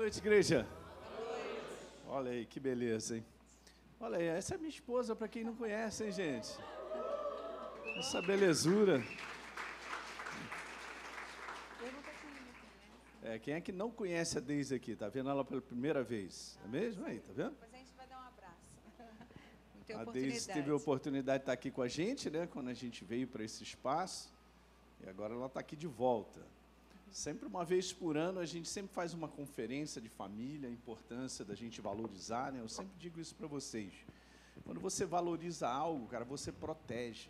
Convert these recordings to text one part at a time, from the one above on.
noite, igreja. Olha aí, que beleza, hein? Olha aí, essa é minha esposa, para quem não conhece, hein, gente? Essa belezura. É, quem é que não conhece a Deise aqui? Tá vendo ela pela primeira vez? É mesmo aí, tá vendo? Depois a gente vai dar um abraço. a Deise teve a oportunidade de estar aqui com a gente, né? Quando a gente veio para esse espaço. E agora ela está aqui de volta. Sempre uma vez por ano a gente sempre faz uma conferência de família, a importância da gente valorizar, né? Eu sempre digo isso para vocês. Quando você valoriza algo, cara, você protege.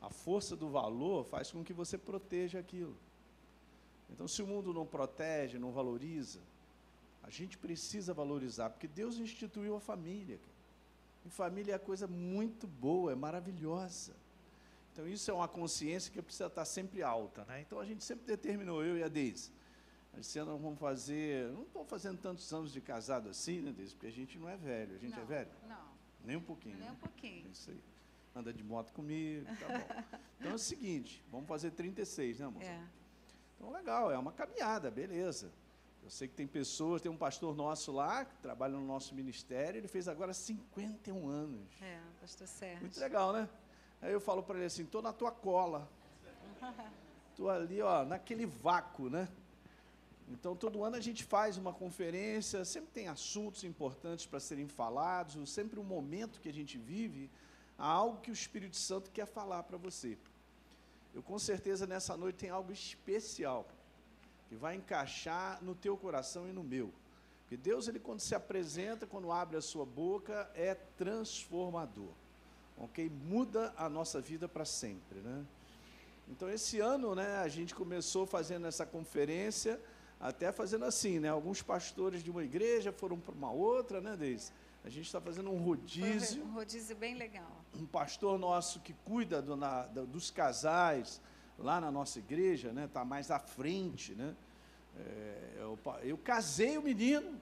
A força do valor faz com que você proteja aquilo. Então, se o mundo não protege, não valoriza, a gente precisa valorizar, porque Deus instituiu a família. E família é coisa muito boa, é maravilhosa. Então, isso é uma consciência que precisa estar sempre alta. Né? Então, a gente sempre determinou, eu e a Deise, esse ano vamos fazer, não estou fazendo tantos anos de casado assim, né, Deise? Porque a gente não é velho. A gente é não, é velho? Não. Nem um pouquinho. Nem né? um pouquinho. É isso aí. Anda de moto comigo, tá bom. Então é o seguinte, vamos fazer 36, né, moça? É. Então, legal, é uma caminhada, beleza. Eu sei que tem pessoas, tem um pastor nosso lá, que trabalha no nosso ministério, ele fez agora 51 anos. É, pastor Sérgio. Muito legal, né? Aí eu falo para ele assim, estou na tua cola. Estou ali, ó, naquele vácuo, né? Então, todo ano a gente faz uma conferência, sempre tem assuntos importantes para serem falados, sempre um momento que a gente vive, há algo que o Espírito Santo quer falar para você. Eu com certeza nessa noite tem algo especial que vai encaixar no teu coração e no meu. Porque Deus, ele quando se apresenta, quando abre a sua boca, é transformador. OK? Muda a nossa vida para sempre, né? Então esse ano, né, a gente começou fazendo essa conferência, até fazendo assim, né? Alguns pastores de uma igreja foram para uma outra, né, Deise? A gente está fazendo um rodízio. Um rodízio bem legal. Um pastor nosso que cuida do, na, do, dos casais lá na nossa igreja, né? Está mais à frente, né? É, eu, eu, casei o menino,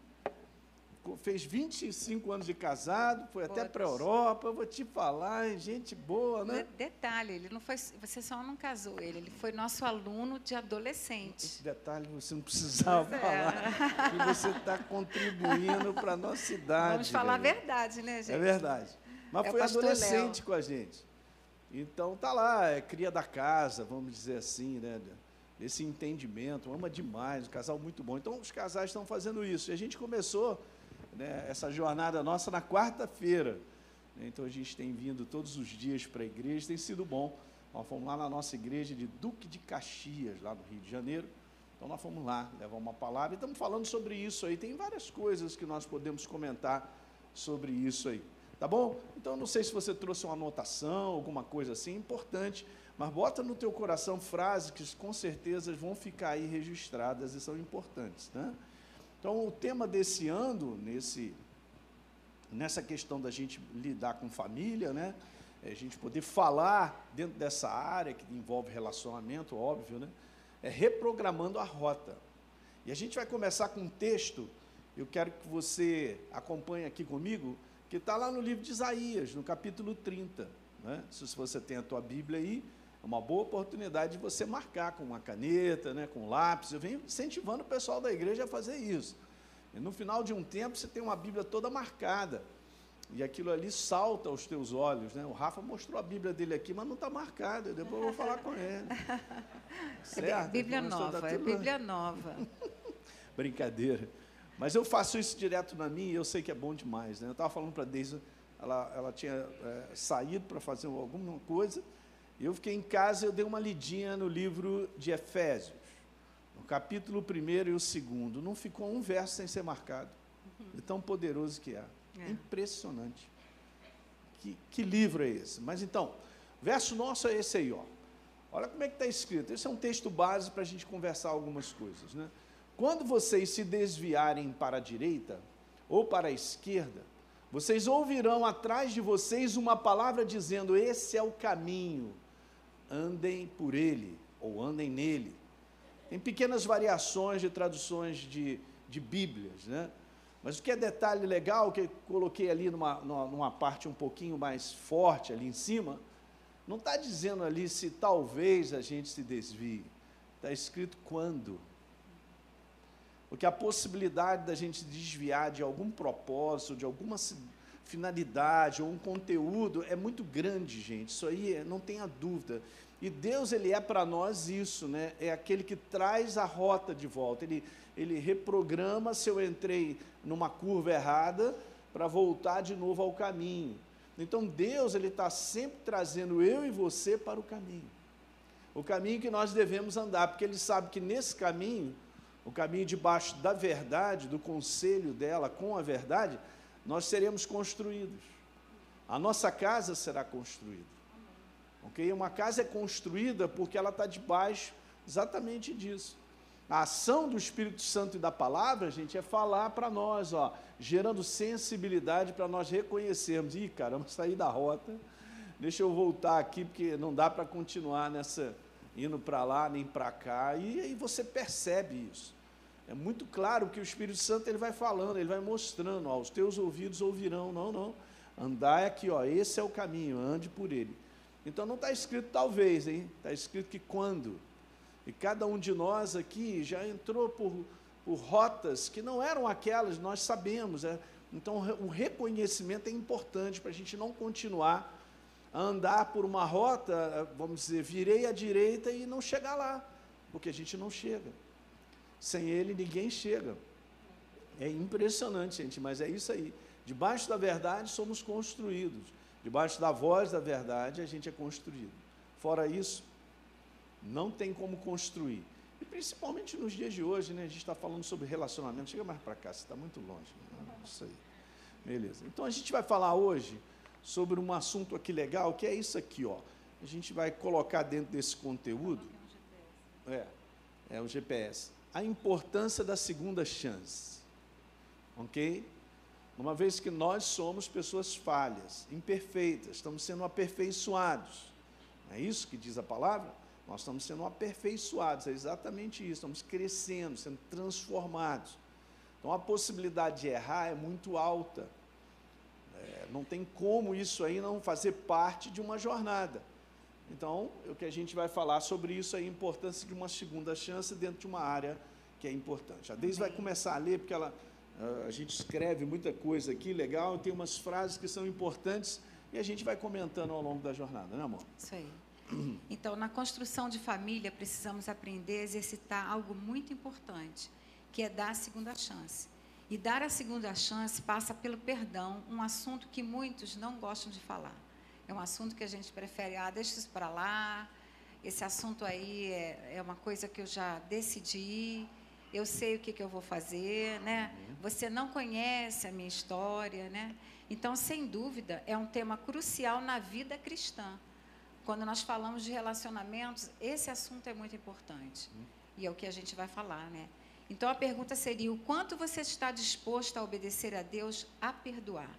fez 25 anos de casado, foi até para a Europa, vou te falar, gente boa, né? Detalhe, ele não foi, você só não casou ele, ele foi nosso aluno de adolescente. Esse detalhe você não precisava é. falar, que você está contribuindo para a nossa idade. Vamos falar a verdade, né, gente? É verdade. Mas é foi adolescente Léo. com a gente. Então tá lá, é cria da casa, vamos dizer assim, né? Esse entendimento, ama demais, um casal muito bom. Então os casais estão fazendo isso. E a gente começou né, essa jornada nossa na quarta-feira. Então a gente tem vindo todos os dias para a igreja, tem sido bom. Nós fomos lá na nossa igreja de Duque de Caxias, lá no Rio de Janeiro. Então nós fomos lá levar uma palavra e estamos falando sobre isso aí. Tem várias coisas que nós podemos comentar sobre isso aí. Tá bom? Então não sei se você trouxe uma anotação, alguma coisa assim, importante, mas bota no teu coração frases que com certeza vão ficar aí registradas e são importantes, né? Então, o tema desse ano, nesse, nessa questão da gente lidar com família, né? É a gente poder falar dentro dessa área que envolve relacionamento, óbvio, né? É reprogramando a rota. E a gente vai começar com um texto, eu quero que você acompanhe aqui comigo, que está lá no livro de Isaías, no capítulo 30. Né? Se você tem a tua Bíblia aí, é uma boa oportunidade de você marcar com uma caneta, né, com um lápis. Eu venho incentivando o pessoal da igreja a fazer isso. E no final de um tempo você tem uma Bíblia toda marcada. E aquilo ali salta aos teus olhos. Né? O Rafa mostrou a Bíblia dele aqui, mas não está marcada. Depois eu vou falar com ele. Certo? Bíblia nova, é Bíblia nova. Brincadeira. Mas eu faço isso direto na minha e eu sei que é bom demais. Né? Eu estava falando para a Deise, ela, ela tinha é, saído para fazer alguma coisa eu fiquei em casa e eu dei uma lidinha no livro de Efésios, no capítulo 1 e o segundo. Não ficou um verso sem ser marcado. De tão poderoso que é. é. Impressionante. Que, que livro é esse? Mas então, verso nosso é esse aí, ó. Olha como é que está escrito. Esse é um texto base para a gente conversar algumas coisas. Né? Quando vocês se desviarem para a direita ou para a esquerda, vocês ouvirão atrás de vocês uma palavra dizendo: Esse é o caminho, andem por ele, ou andem nele. Tem pequenas variações de traduções de, de Bíblias, né? Mas o que é detalhe legal, que eu coloquei ali numa, numa, parte um pouquinho mais forte ali em cima, não está dizendo ali se talvez a gente se desvie, está escrito quando. Porque a possibilidade da gente desviar de algum propósito, de alguma finalidade ou um conteúdo é muito grande, gente. Isso aí é, não tenha dúvida. E Deus, ele é para nós isso, né? É aquele que traz a rota de volta. Ele, ele reprograma se eu entrei numa curva errada para voltar de novo ao caminho. Então Deus, ele está sempre trazendo eu e você para o caminho. O caminho que nós devemos andar, porque Ele sabe que nesse caminho, o caminho debaixo da verdade, do conselho dela com a verdade, nós seremos construídos. A nossa casa será construída. Ok? Uma casa é construída porque ela está debaixo exatamente disso. A ação do Espírito Santo e da palavra, gente, é falar para nós, ó, gerando sensibilidade para nós reconhecermos. Ih, caramba, saí da rota. Deixa eu voltar aqui, porque não dá para continuar nessa indo para lá nem para cá. E aí você percebe isso. É muito claro que o Espírito Santo ele vai falando, ele vai mostrando, ó, os teus ouvidos ouvirão, não, não. Andar aqui, ó, esse é o caminho, ande por ele. Então não está escrito talvez, hein? Está escrito que quando. E cada um de nós aqui já entrou por, por rotas que não eram aquelas, nós sabemos. É? Então o reconhecimento é importante para a gente não continuar a andar por uma rota, vamos dizer, virei à direita e não chegar lá, porque a gente não chega. Sem ele, ninguém chega. É impressionante, gente, mas é isso aí. Debaixo da verdade, somos construídos. Debaixo da voz da verdade, a gente é construído. Fora isso, não tem como construir. E principalmente nos dias de hoje, né, a gente está falando sobre relacionamento. Chega mais para cá, você está muito longe. Né? Isso aí. Beleza. Então a gente vai falar hoje sobre um assunto aqui legal, que é isso aqui, ó. A gente vai colocar dentro desse conteúdo. É, é o GPS a importância da segunda chance. Ok? Uma vez que nós somos pessoas falhas, imperfeitas, estamos sendo aperfeiçoados. Não é isso que diz a palavra? Nós estamos sendo aperfeiçoados, é exatamente isso, estamos crescendo, sendo transformados. Então a possibilidade de errar é muito alta. É, não tem como isso aí não fazer parte de uma jornada. Então, o que a gente vai falar sobre isso é a importância de uma segunda chance dentro de uma área que é importante. A Deise vai começar a ler, porque ela, ah, a gente escreve muita coisa aqui, legal, tem umas frases que são importantes e a gente vai comentando ao longo da jornada, né, amor? Isso aí. Então, na construção de família, precisamos aprender a exercitar algo muito importante, que é dar a segunda chance. E dar a segunda chance passa pelo perdão, um assunto que muitos não gostam de falar. É um assunto que a gente prefere, ah, deixa isso para lá, esse assunto aí é, é, uma coisa que eu já decidi, eu sei o que, que eu vou fazer, né? Uhum. Você não conhece a minha história, né? Então, sem dúvida, é um tema crucial na vida cristã. Quando nós falamos de relacionamentos, esse assunto é muito importante. Uhum. E é o que a gente vai falar, né? Então, a pergunta seria: o quanto você está disposto a obedecer a Deus a perdoar?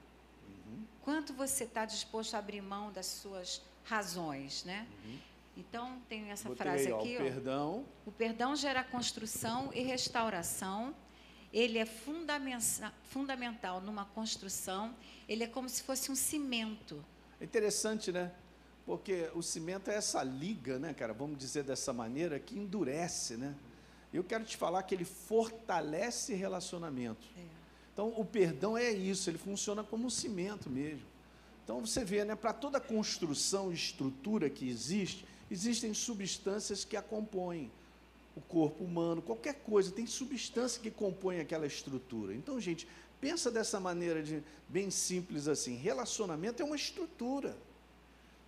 Quanto você está disposto a abrir mão das suas razões, né? Uhum. Então, tem essa Botei frase aqui. Ó, o perdão. O perdão gera construção e restauração. Ele é fundamenta fundamental numa construção. Ele é como se fosse um cimento. É interessante, né? Porque o cimento é essa liga, né, cara? Vamos dizer dessa maneira, que endurece, né? Eu quero te falar que ele fortalece relacionamento. É. Então, o perdão é isso, ele funciona como um cimento mesmo. Então, você vê, né, para toda construção e estrutura que existe, existem substâncias que a compõem. O corpo humano, qualquer coisa, tem substância que compõe aquela estrutura. Então, gente, pensa dessa maneira de bem simples assim. Relacionamento é uma estrutura.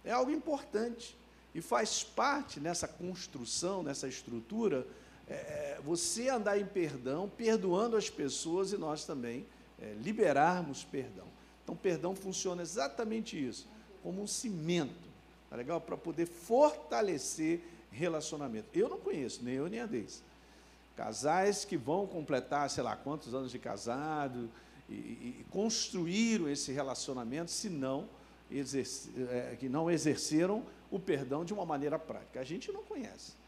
É algo importante. E faz parte nessa construção, nessa estrutura, é, você andar em perdão, perdoando as pessoas e nós também é, liberarmos perdão. Então, perdão funciona exatamente isso, como um cimento, tá legal? Para poder fortalecer relacionamento. Eu não conheço, nem eu nem a Deise. Casais que vão completar, sei lá, quantos anos de casado e, e construíram esse relacionamento, se não, exerce, é, que não exerceram o perdão de uma maneira prática. A gente não conhece.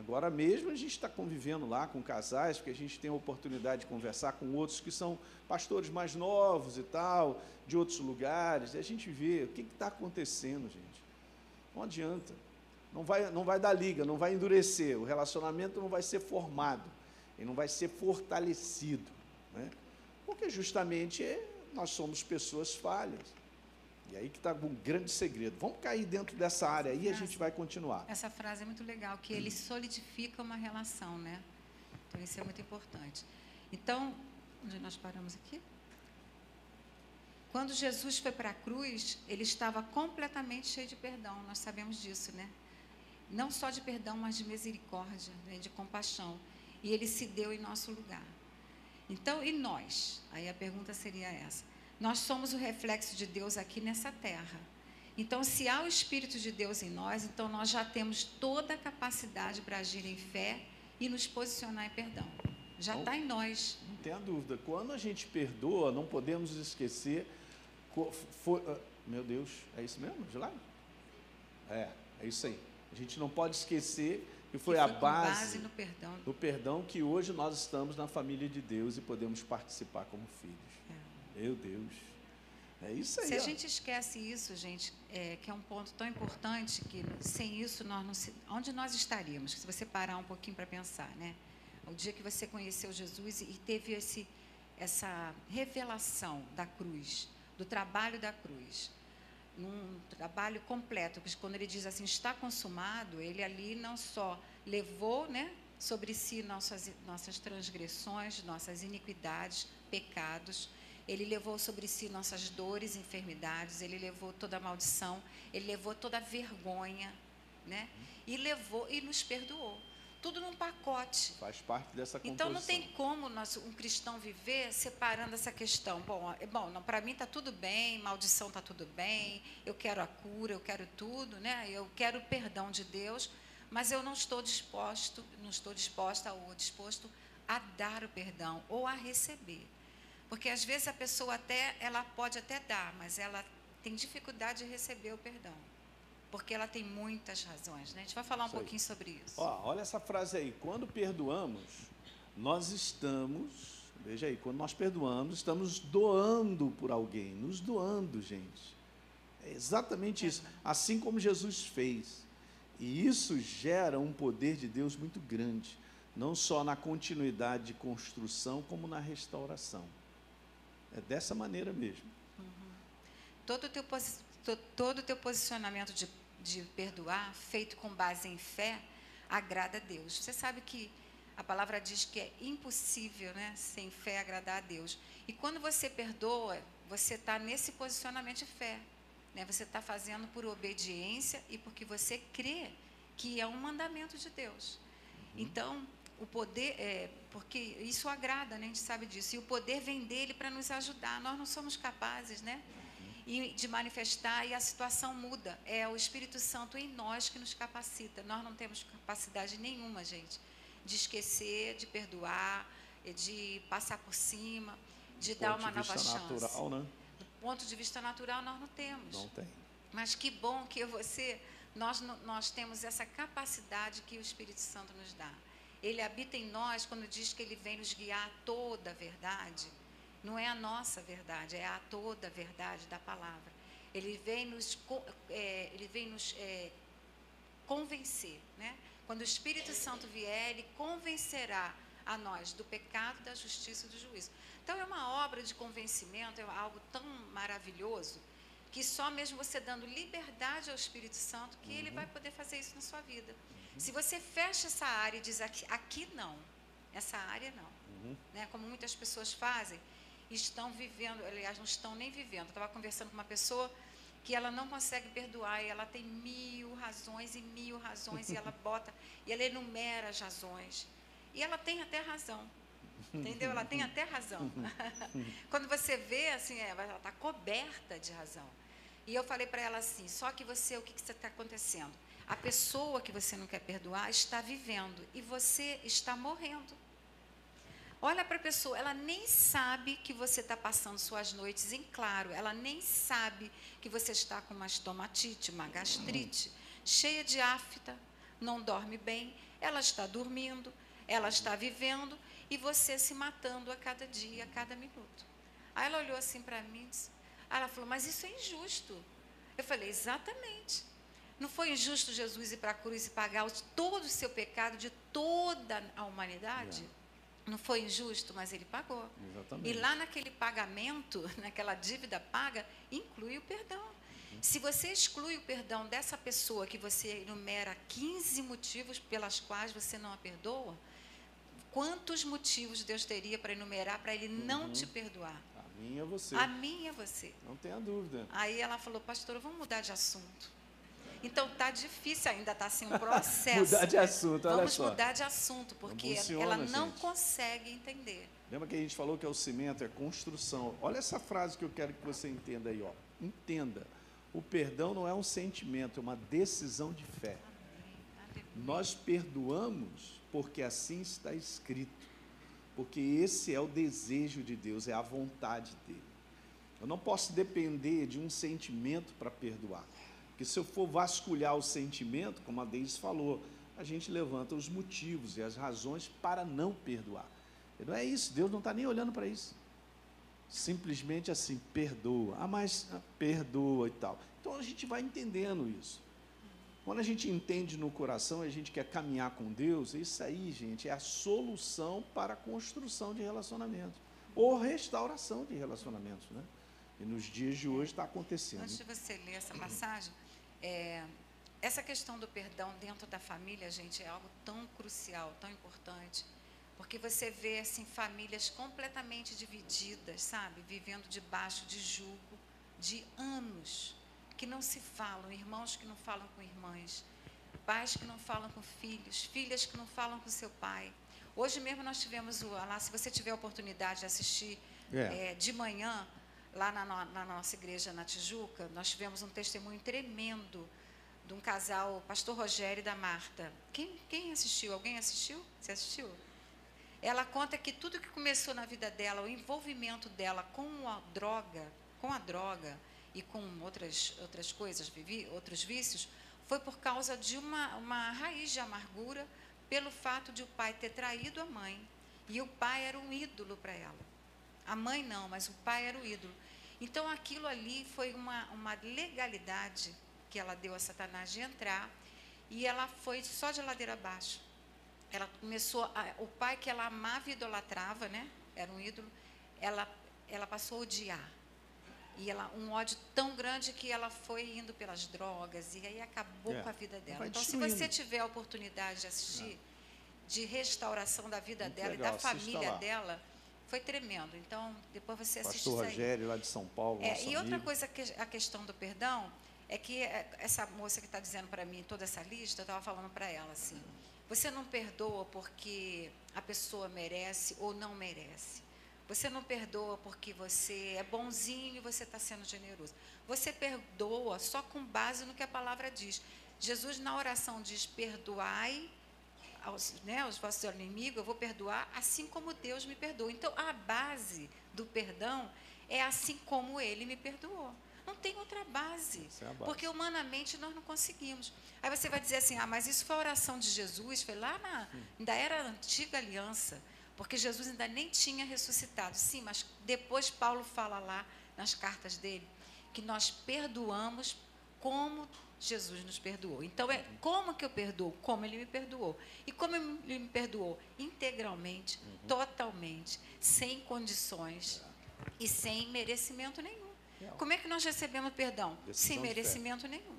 Agora mesmo a gente está convivendo lá com casais, porque a gente tem a oportunidade de conversar com outros que são pastores mais novos e tal, de outros lugares, e a gente vê o que está acontecendo, gente. Não adianta. Não vai, não vai dar liga, não vai endurecer, o relacionamento não vai ser formado. ele não vai ser fortalecido. Né? Porque justamente nós somos pessoas falhas. E aí que está um grande segredo. Vamos cair dentro dessa área aí e a gente vai continuar. Essa frase é muito legal, que ele solidifica uma relação, né? Então isso é muito importante. Então, onde nós paramos aqui? Quando Jesus foi para a cruz, ele estava completamente cheio de perdão, nós sabemos disso, né? Não só de perdão, mas de misericórdia, né? de compaixão. E ele se deu em nosso lugar. Então, e nós? Aí a pergunta seria essa: nós somos o reflexo de Deus aqui nessa terra. Então, se há o Espírito de Deus em nós, então nós já temos toda a capacidade para agir em fé e nos posicionar em perdão. Já está em nós. Não tenha dúvida. Quando a gente perdoa, não podemos esquecer foi, ah, meu Deus, é isso mesmo, Gilaine? É, é isso aí. A gente não pode esquecer que foi, foi a base, base no perdão. do perdão que hoje nós estamos na família de Deus e podemos participar como filhos. Meu Deus. É isso aí. Se a ó. gente esquece isso, gente, é, que é um ponto tão importante que sem isso nós não se, onde nós estaríamos? Se você parar um pouquinho para pensar, né? O dia que você conheceu Jesus e teve esse essa revelação da cruz, do trabalho da cruz. Num trabalho completo, porque quando ele diz assim, está consumado, ele ali não só levou né, sobre si nossas, nossas transgressões, nossas iniquidades, pecados, ele levou sobre si nossas dores, enfermidades, ele levou toda a maldição, ele levou toda a vergonha, né? E levou e nos perdoou tudo num pacote. Faz parte dessa composição. Então não tem como nós, um cristão viver separando essa questão. Bom, é bom, para mim está tudo bem, maldição está tudo bem, eu quero a cura, eu quero tudo, né? Eu quero o perdão de Deus, mas eu não estou disposto, não estou disposta ou disposto a dar o perdão ou a receber. Porque às vezes a pessoa até, ela pode até dar, mas ela tem dificuldade de receber o perdão porque ela tem muitas razões. Né? A gente vai falar um pouquinho sobre isso. Ó, olha essa frase aí. Quando perdoamos, nós estamos, veja aí, quando nós perdoamos, estamos doando por alguém, nos doando, gente. É exatamente é. isso. Assim como Jesus fez. E isso gera um poder de Deus muito grande, não só na continuidade de construção, como na restauração. É dessa maneira mesmo. Uhum. Todo o teu, todo teu posicionamento de de perdoar, feito com base em fé, agrada a Deus. Você sabe que a palavra diz que é impossível, né, sem fé, agradar a Deus. E quando você perdoa, você está nesse posicionamento de fé. Né? Você está fazendo por obediência e porque você crê que é um mandamento de Deus. Uhum. Então, o poder, é, porque isso agrada, né? a gente sabe disso. E o poder vem dele para nos ajudar. Nós não somos capazes, né? e de manifestar e a situação muda. É o Espírito Santo em nós que nos capacita. Nós não temos capacidade nenhuma, gente, de esquecer, de perdoar, de passar por cima, de dar uma nova chance. Natural, né? Do ponto de vista natural, nós não temos. Não tem. Mas que bom que você, nós, nós temos essa capacidade que o Espírito Santo nos dá. Ele habita em nós quando diz que ele vem nos guiar a toda a verdade não é a nossa verdade, é a toda a verdade da palavra. Ele vem nos, é, ele vem nos é, convencer. Né? Quando o Espírito Santo vier, ele convencerá a nós do pecado, da justiça e do juízo. Então, é uma obra de convencimento, é algo tão maravilhoso, que só mesmo você dando liberdade ao Espírito Santo, que uhum. ele vai poder fazer isso na sua vida. Uhum. Se você fecha essa área e diz aqui, aqui não, essa área não, uhum. né? como muitas pessoas fazem, estão vivendo, aliás, não estão nem vivendo. Eu estava conversando com uma pessoa que ela não consegue perdoar, e ela tem mil razões e mil razões, e ela bota, e ela enumera as razões. E ela tem até razão. Entendeu? Ela tem até razão. Quando você vê, assim, é, ela está coberta de razão. E eu falei para ela assim: só que você, o que está acontecendo? A pessoa que você não quer perdoar está vivendo e você está morrendo. Olha para a pessoa, ela nem sabe que você está passando suas noites em claro, ela nem sabe que você está com uma estomatite, uma gastrite, cheia de afta, não dorme bem, ela está dormindo, ela está vivendo e você se matando a cada dia, a cada minuto. Aí ela olhou assim para mim e disse, ela falou, mas isso é injusto. Eu falei, exatamente. Não foi injusto Jesus ir para a cruz e pagar todo o seu pecado de toda a humanidade? Não foi injusto, mas ele pagou. Exatamente. E lá naquele pagamento, naquela dívida paga, inclui o perdão. Uhum. Se você exclui o perdão dessa pessoa que você enumera 15 motivos pelas quais você não a perdoa, quantos motivos Deus teria para enumerar para ele não uhum. te perdoar? A minha é você. A minha é você. Não tenha dúvida. Aí ela falou, pastora, vamos mudar de assunto. Então tá difícil ainda, tá assim um processo. mudar de assunto, olha Vamos só. mudar de assunto, porque funciona, ela não gente. consegue entender. Lembra que a gente falou que é o cimento, é construção. Olha essa frase que eu quero que você entenda aí, ó. Entenda. O perdão não é um sentimento, é uma decisão de fé. Nós perdoamos porque assim está escrito. Porque esse é o desejo de Deus, é a vontade dele. Eu não posso depender de um sentimento para perdoar. Porque se eu for vasculhar o sentimento, como a Deise falou, a gente levanta os motivos e as razões para não perdoar. Não é isso, Deus não está nem olhando para isso. Simplesmente assim, perdoa. Ah, mas ah, perdoa e tal. Então a gente vai entendendo isso. Quando a gente entende no coração e a gente quer caminhar com Deus, isso aí, gente, é a solução para a construção de relacionamentos. Ou restauração de relacionamentos, né? E nos dias de hoje está acontecendo. Antes de você ler essa passagem, é, essa questão do perdão dentro da família, gente, é algo tão crucial, tão importante, porque você vê assim famílias completamente divididas, sabe, vivendo debaixo de julgo de anos, que não se falam, irmãos que não falam com irmãs, pais que não falam com filhos, filhas que não falam com seu pai. Hoje mesmo nós tivemos o lá, se você tiver a oportunidade de assistir é. É, de manhã, lá na, na, nossa igreja na Tijuca, nós tivemos um testemunho tremendo de um casal, pastor Rogério e da Marta. Quem, quem assistiu? Alguém assistiu? Você assistiu? Ela conta que tudo que começou na vida dela, o envolvimento dela com a droga, com a droga e com outras, outras coisas, vivi, outros vícios, foi por causa de uma, uma raiz de amargura pelo fato de o pai ter traído a mãe. E o pai era um ídolo para ela. A mãe não, mas o pai era o ídolo. Então aquilo ali foi uma, uma legalidade que ela deu a Satanás de entrar e ela foi só de ladeira abaixo. Ela começou, a, o pai que ela amava e idolatrava, né? Era um ídolo. Ela, ela passou a odiar. E ela, um ódio tão grande que ela foi indo pelas drogas e aí acabou é, com a vida dela. Então, se você tiver a oportunidade de assistir, é. de restauração da vida Muito dela legal, e da família dela, foi tremendo. Então, depois você assiste Pastor Rogério, lá de São Paulo. É, e outra coisa, que a questão do perdão, é que é, essa moça que está dizendo para mim toda essa lista, eu estava falando para ela assim: você não perdoa porque a pessoa merece ou não merece. Você não perdoa porque você é bonzinho e você está sendo generoso. Você perdoa só com base no que a palavra diz. Jesus, na oração, diz: perdoai aos, né, aos vossos inimigos, eu vou perdoar assim como Deus me perdoa. Então, a base do perdão é assim como Ele me perdoou. Não tem outra base, é base, porque humanamente nós não conseguimos. Aí você vai dizer assim, ah, mas isso foi a oração de Jesus, foi lá na, ainda era a antiga aliança, porque Jesus ainda nem tinha ressuscitado. Sim, mas depois Paulo fala lá nas cartas dele que nós perdoamos como Jesus nos perdoou. Então, é como que eu perdoo? Como ele me perdoou. E como ele me perdoou? Integralmente, uhum. totalmente, sem condições e sem merecimento nenhum. Como é que nós recebemos perdão? Decisão sem merecimento nenhum.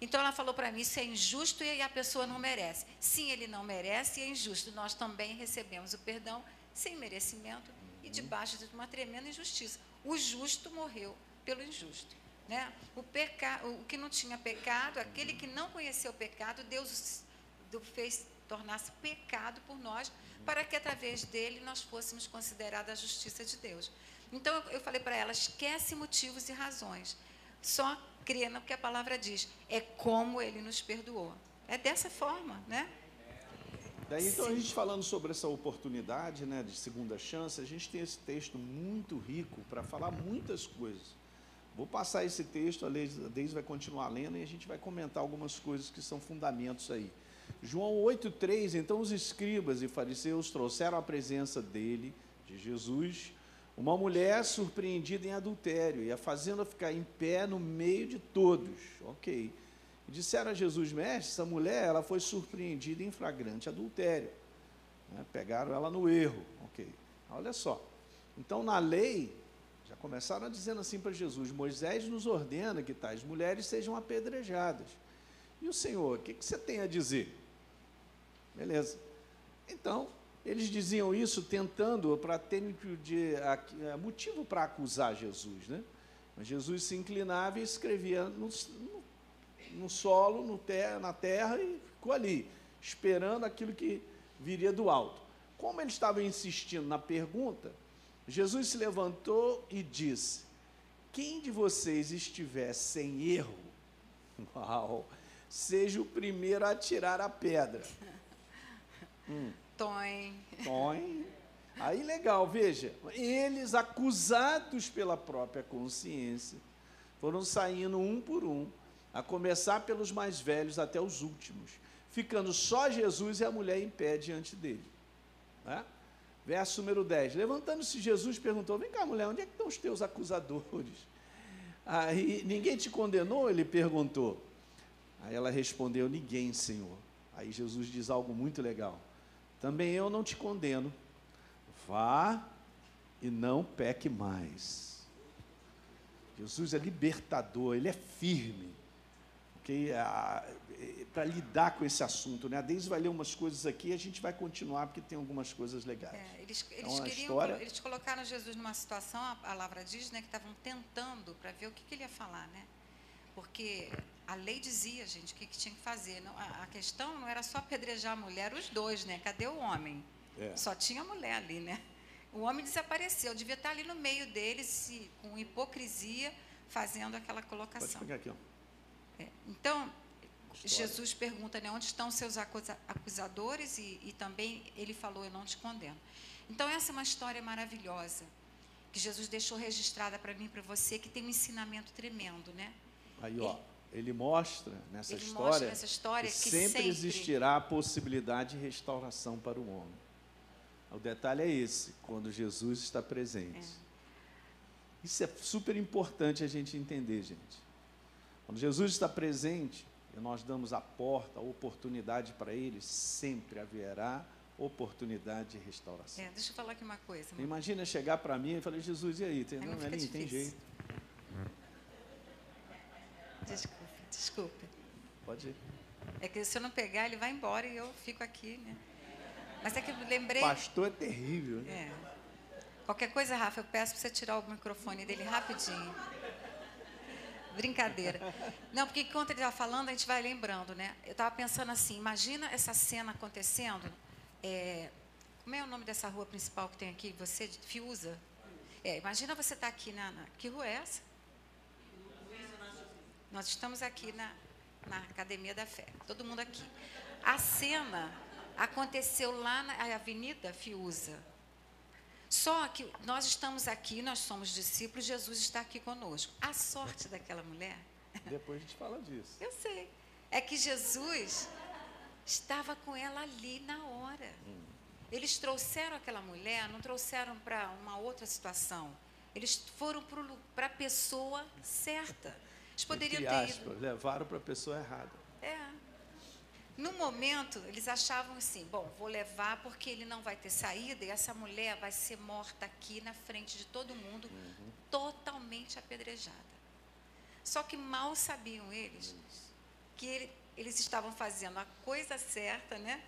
Então ela falou para mim: isso é injusto e a pessoa não merece. Sim, ele não merece e é injusto. Nós também recebemos o perdão sem merecimento e debaixo de uma tremenda injustiça. O justo morreu pelo injusto. Né? O, peca, o que não tinha pecado, aquele que não conheceu o pecado, Deus fez tornar-se pecado por nós, para que através dele nós fôssemos considerados a justiça de Deus. Então eu falei para ela: esquece motivos e razões, só crê no que a palavra diz, é como ele nos perdoou. É dessa forma, né? Daí, então, Sim. a gente falando sobre essa oportunidade né, de segunda chance, a gente tem esse texto muito rico para falar muitas coisas. Vou passar esse texto, a Deise vai continuar lendo e a gente vai comentar algumas coisas que são fundamentos aí. João 8,3, então os escribas e fariseus trouxeram à presença dele, de Jesus, uma mulher surpreendida em adultério e a fazendo ficar em pé no meio de todos. Ok. Disseram a Jesus, mestre, essa mulher ela foi surpreendida em flagrante adultério. Né? Pegaram ela no erro. Ok. Olha só. Então, na lei, já começaram dizendo assim para Jesus: Moisés nos ordena que tais mulheres sejam apedrejadas. E o Senhor, o que, que você tem a dizer? Beleza. Então, eles diziam isso tentando para ter de, a, motivo para acusar Jesus, né? Mas Jesus se inclinava e escrevia no, no, solo, no ter, na terra e ficou ali, esperando aquilo que viria do alto. Como ele estava insistindo na pergunta, Jesus se levantou e disse: Quem de vocês estiver sem erro, uau, seja o primeiro a tirar a pedra. Hum. Toim. Toim. Aí legal, veja, eles acusados pela própria consciência, foram saindo um por um, a começar pelos mais velhos até os últimos, ficando só Jesus e a mulher em pé diante dele. Né? Verso número 10. Levantando-se Jesus perguntou: Vem cá, mulher, onde é que estão os teus acusadores? Aí, ninguém te condenou? Ele perguntou. Aí ela respondeu: Ninguém, Senhor. Aí Jesus diz algo muito legal: Também eu não te condeno. Vá e não peque mais. Jesus é libertador, ele é firme. Okay? Para lidar com esse assunto. Né? A Deise vai ler umas coisas aqui e a gente vai continuar, porque tem algumas coisas legais. É, eles, eles, então, queriam, história... eles colocaram Jesus numa situação, a palavra diz, né, que estavam tentando para ver o que, que ele ia falar. Né? Porque a lei dizia, gente, o que, que tinha que fazer. Não, a, a, questão não era só apedrejar a mulher, os dois, né? Cadê o homem? É. Só tinha a mulher ali, né? O homem desapareceu, devia estar ali no meio deles, se, com hipocrisia, fazendo aquela colocação. Pode pegar aqui, ó. É. Então, História. Jesus pergunta, né, onde estão seus acusa acusadores? E, e também ele falou, eu não te condeno. Então, essa é uma história maravilhosa, que Jesus deixou registrada para mim e para você, que tem um ensinamento tremendo, né? Aí, ó, ele, mostra nessa ele história, mostra nessa história que, que sempre, sempre, existirá a possibilidade de restauração para o homem. O detalhe é esse, quando Jesus está presente. É. Isso é super importante a gente entender, gente. Quando Jesus está presente e nós damos a porta, a oportunidade para ele, sempre haverá oportunidade de restauração. É, deixa eu falar aqui uma coisa. Imagina chegar para mim e falar, Jesus, e aí? Tem, é não, não tem jeito. Desculpe, desculpe. Pode ir. É que se eu não pegar, ele vai embora e eu fico aqui, né? Mas é que eu lembrei. Pastor é terrível, né? É. Qualquer coisa, Rafa, eu peço para você tirar o microfone dele rapidinho. Brincadeira. Não, porque enquanto ele estava falando, a gente vai lembrando, né? Eu estava pensando assim, imagina essa cena acontecendo. É, como é o nome dessa rua principal que tem aqui? Você, Fiuza? É, imagina você estar tá aqui na, na, Que rua é essa? Nós estamos aqui na, na Academia da Fé, todo mundo aqui. A cena aconteceu lá na Avenida Fiuza. Só que nós estamos aqui, nós somos discípulos, Jesus está aqui conosco. A sorte daquela mulher. Depois a gente fala disso. Eu sei. É que Jesus estava com ela ali na hora. Hum. Eles trouxeram aquela mulher, não trouxeram para uma outra situação. Eles foram para a pessoa certa. Eles poderiam Entre ter aspas, ido. levaram para a pessoa errada. É. No momento, eles achavam assim: bom, vou levar porque ele não vai ter saída e essa mulher vai ser morta aqui na frente de todo mundo, uhum. totalmente apedrejada. Só que mal sabiam eles que ele, eles estavam fazendo a coisa certa, né?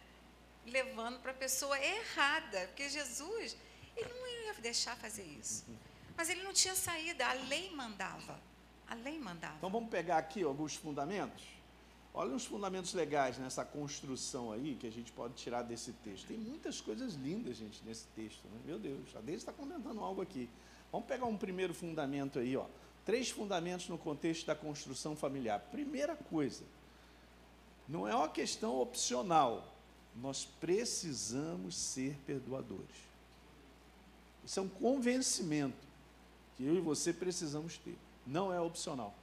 Levando para a pessoa errada, porque Jesus, ele não ia deixar fazer isso. Uhum. Mas ele não tinha saída, a lei mandava. A lei mandava. Então vamos pegar aqui alguns fundamentos. Olha os fundamentos legais nessa construção aí que a gente pode tirar desse texto. Tem muitas coisas lindas, gente, nesse texto. Né? Meu Deus, a Deise está comentando algo aqui. Vamos pegar um primeiro fundamento aí, ó. Três fundamentos no contexto da construção familiar. Primeira coisa, não é uma questão opcional. Nós precisamos ser perdoadores. Isso é um convencimento que eu e você precisamos ter não é opcional.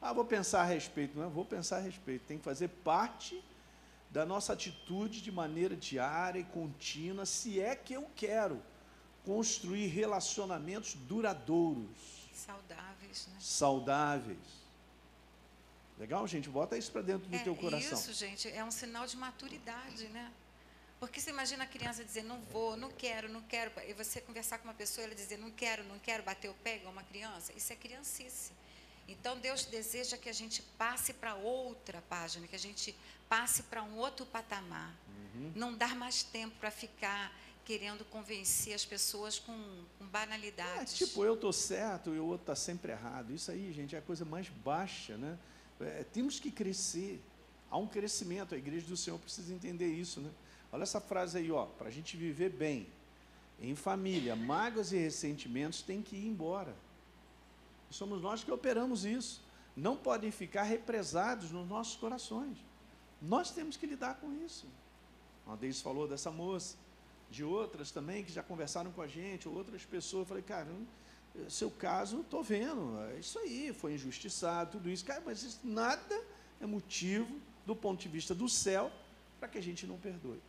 Ah, vou pensar a respeito. Não é? Vou pensar a respeito. Tem que fazer parte da nossa atitude de maneira diária e contínua, se é que eu quero construir relacionamentos duradouros. Saudáveis, né? Saudáveis. Legal, gente? Bota isso para dentro do é, teu coração. Isso, gente, é um sinal de maturidade, né? Porque você imagina a criança dizer, não vou, não quero, não quero. E você conversar com uma pessoa e ela dizer, não quero, não quero, bater o pé igual uma criança. Isso é criancice. Então Deus deseja que a gente passe para outra página, que a gente passe para um outro patamar. Uhum. Não dar mais tempo para ficar querendo convencer as pessoas com, com banalidades. É, tipo, eu estou certo e o outro está sempre errado. Isso aí, gente, é a coisa mais baixa, né? É, temos que crescer. Há um crescimento, a igreja do Senhor precisa entender isso, né? Olha essa frase aí, ó, para a gente viver bem, em família, mágoas e ressentimentos têm que ir embora. Somos nós que operamos isso. Não podem ficar represados nos nossos corações. Nós temos que lidar com isso. Uma vez falou dessa moça, de outras também que já conversaram com a gente, outras pessoas. Eu falei, cara, seu caso, estou vendo, é isso aí, foi injustiçado, tudo isso. Cara, mas isso nada é motivo, do ponto de vista do céu, para que a gente não perdoe.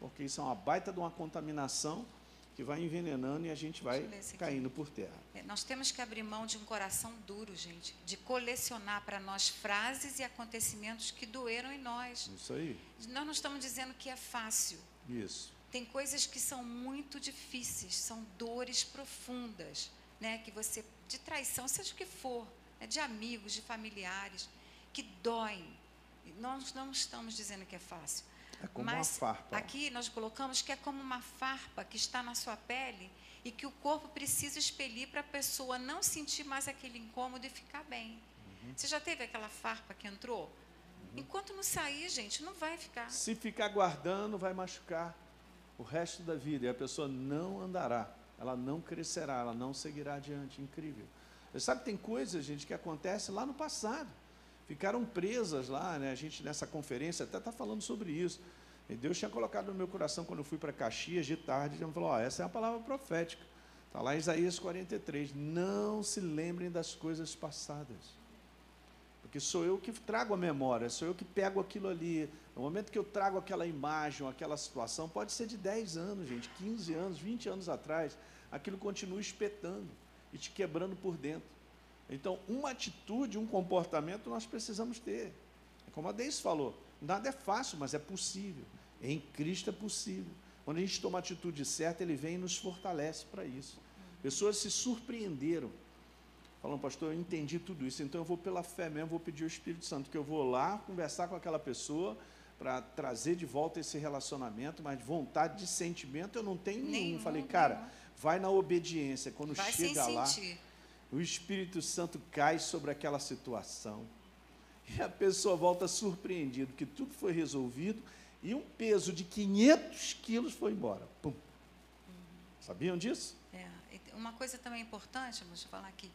Porque isso é uma baita de uma contaminação que vai envenenando e a gente vai caindo por terra. É, nós temos que abrir mão de um coração duro, gente, de colecionar para nós frases e acontecimentos que doeram em nós. Isso aí. Nós não estamos dizendo que é fácil. Isso. Tem coisas que são muito difíceis, são dores profundas, né? Que você de traição, seja o que for, né, de amigos, de familiares, que doem. Nós não estamos dizendo que é fácil. É como Mas uma farpa. Aqui nós colocamos que é como uma farpa que está na sua pele e que o corpo precisa expelir para a pessoa não sentir mais aquele incômodo e ficar bem. Uhum. Você já teve aquela farpa que entrou? Uhum. Enquanto não sair, gente, não vai ficar. Se ficar guardando, vai machucar o resto da vida e a pessoa não andará, ela não crescerá, ela não seguirá adiante. Incrível. Você sabe que tem coisas, gente, que acontecem lá no passado ficaram presas lá, né? A gente nessa conferência até está falando sobre isso. E Deus tinha colocado no meu coração quando eu fui para Caxias de tarde, ele falou: ó, essa é a palavra profética. Está lá em Isaías 43. Não se lembrem das coisas passadas. Porque sou eu que trago a memória, sou eu que pego aquilo ali. No momento que eu trago aquela imagem, aquela situação, pode ser de 10 anos, gente, 15 anos, 20 anos atrás, aquilo continua espetando e te quebrando por dentro. Então, uma atitude, um comportamento nós precisamos ter. Como a Deise falou, nada é fácil, mas é possível. Em Cristo é possível. Quando a gente toma a atitude certa, Ele vem e nos fortalece para isso. Pessoas se surpreenderam. Falando, pastor, eu entendi tudo isso, então eu vou pela fé mesmo, vou pedir o Espírito Santo, que eu vou lá conversar com aquela pessoa para trazer de volta esse relacionamento, mas vontade de sentimento eu não tenho nenhum. nenhum Falei, cara, vai na obediência. Quando vai chega lá, sentir o Espírito Santo cai sobre aquela situação. E a pessoa volta surpreendida, que tudo foi resolvido e um peso de 500 quilos foi embora. Pum. Sabiam disso? É, uma coisa também importante, vamos falar aqui,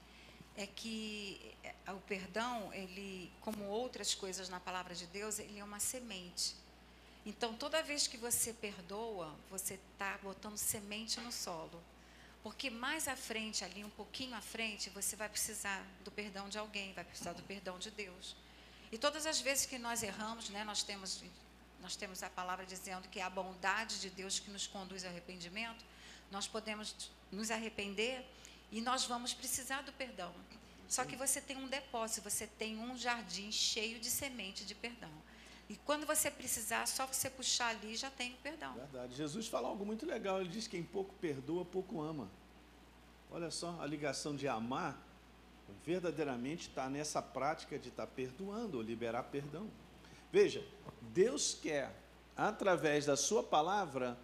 é que é, o perdão, ele, como outras coisas na palavra de Deus, ele é uma semente. Então, toda vez que você perdoa, você está botando semente no solo. Porque mais à frente, ali um pouquinho à frente, você vai precisar do perdão de alguém, vai precisar do perdão de Deus. E todas as vezes que nós erramos, né, nós temos nós temos a palavra dizendo que é a bondade de Deus que nos conduz ao arrependimento. Nós podemos nos arrepender e nós vamos precisar do perdão. Só que você tem um depósito, você tem um jardim cheio de semente de perdão. E quando você precisar, só você puxar ali já tem o perdão. Verdade. Jesus fala algo muito legal. Ele diz: quem pouco perdoa, pouco ama. Olha só, a ligação de amar verdadeiramente está nessa prática de estar tá perdoando ou liberar perdão. Veja, Deus quer, através da Sua palavra,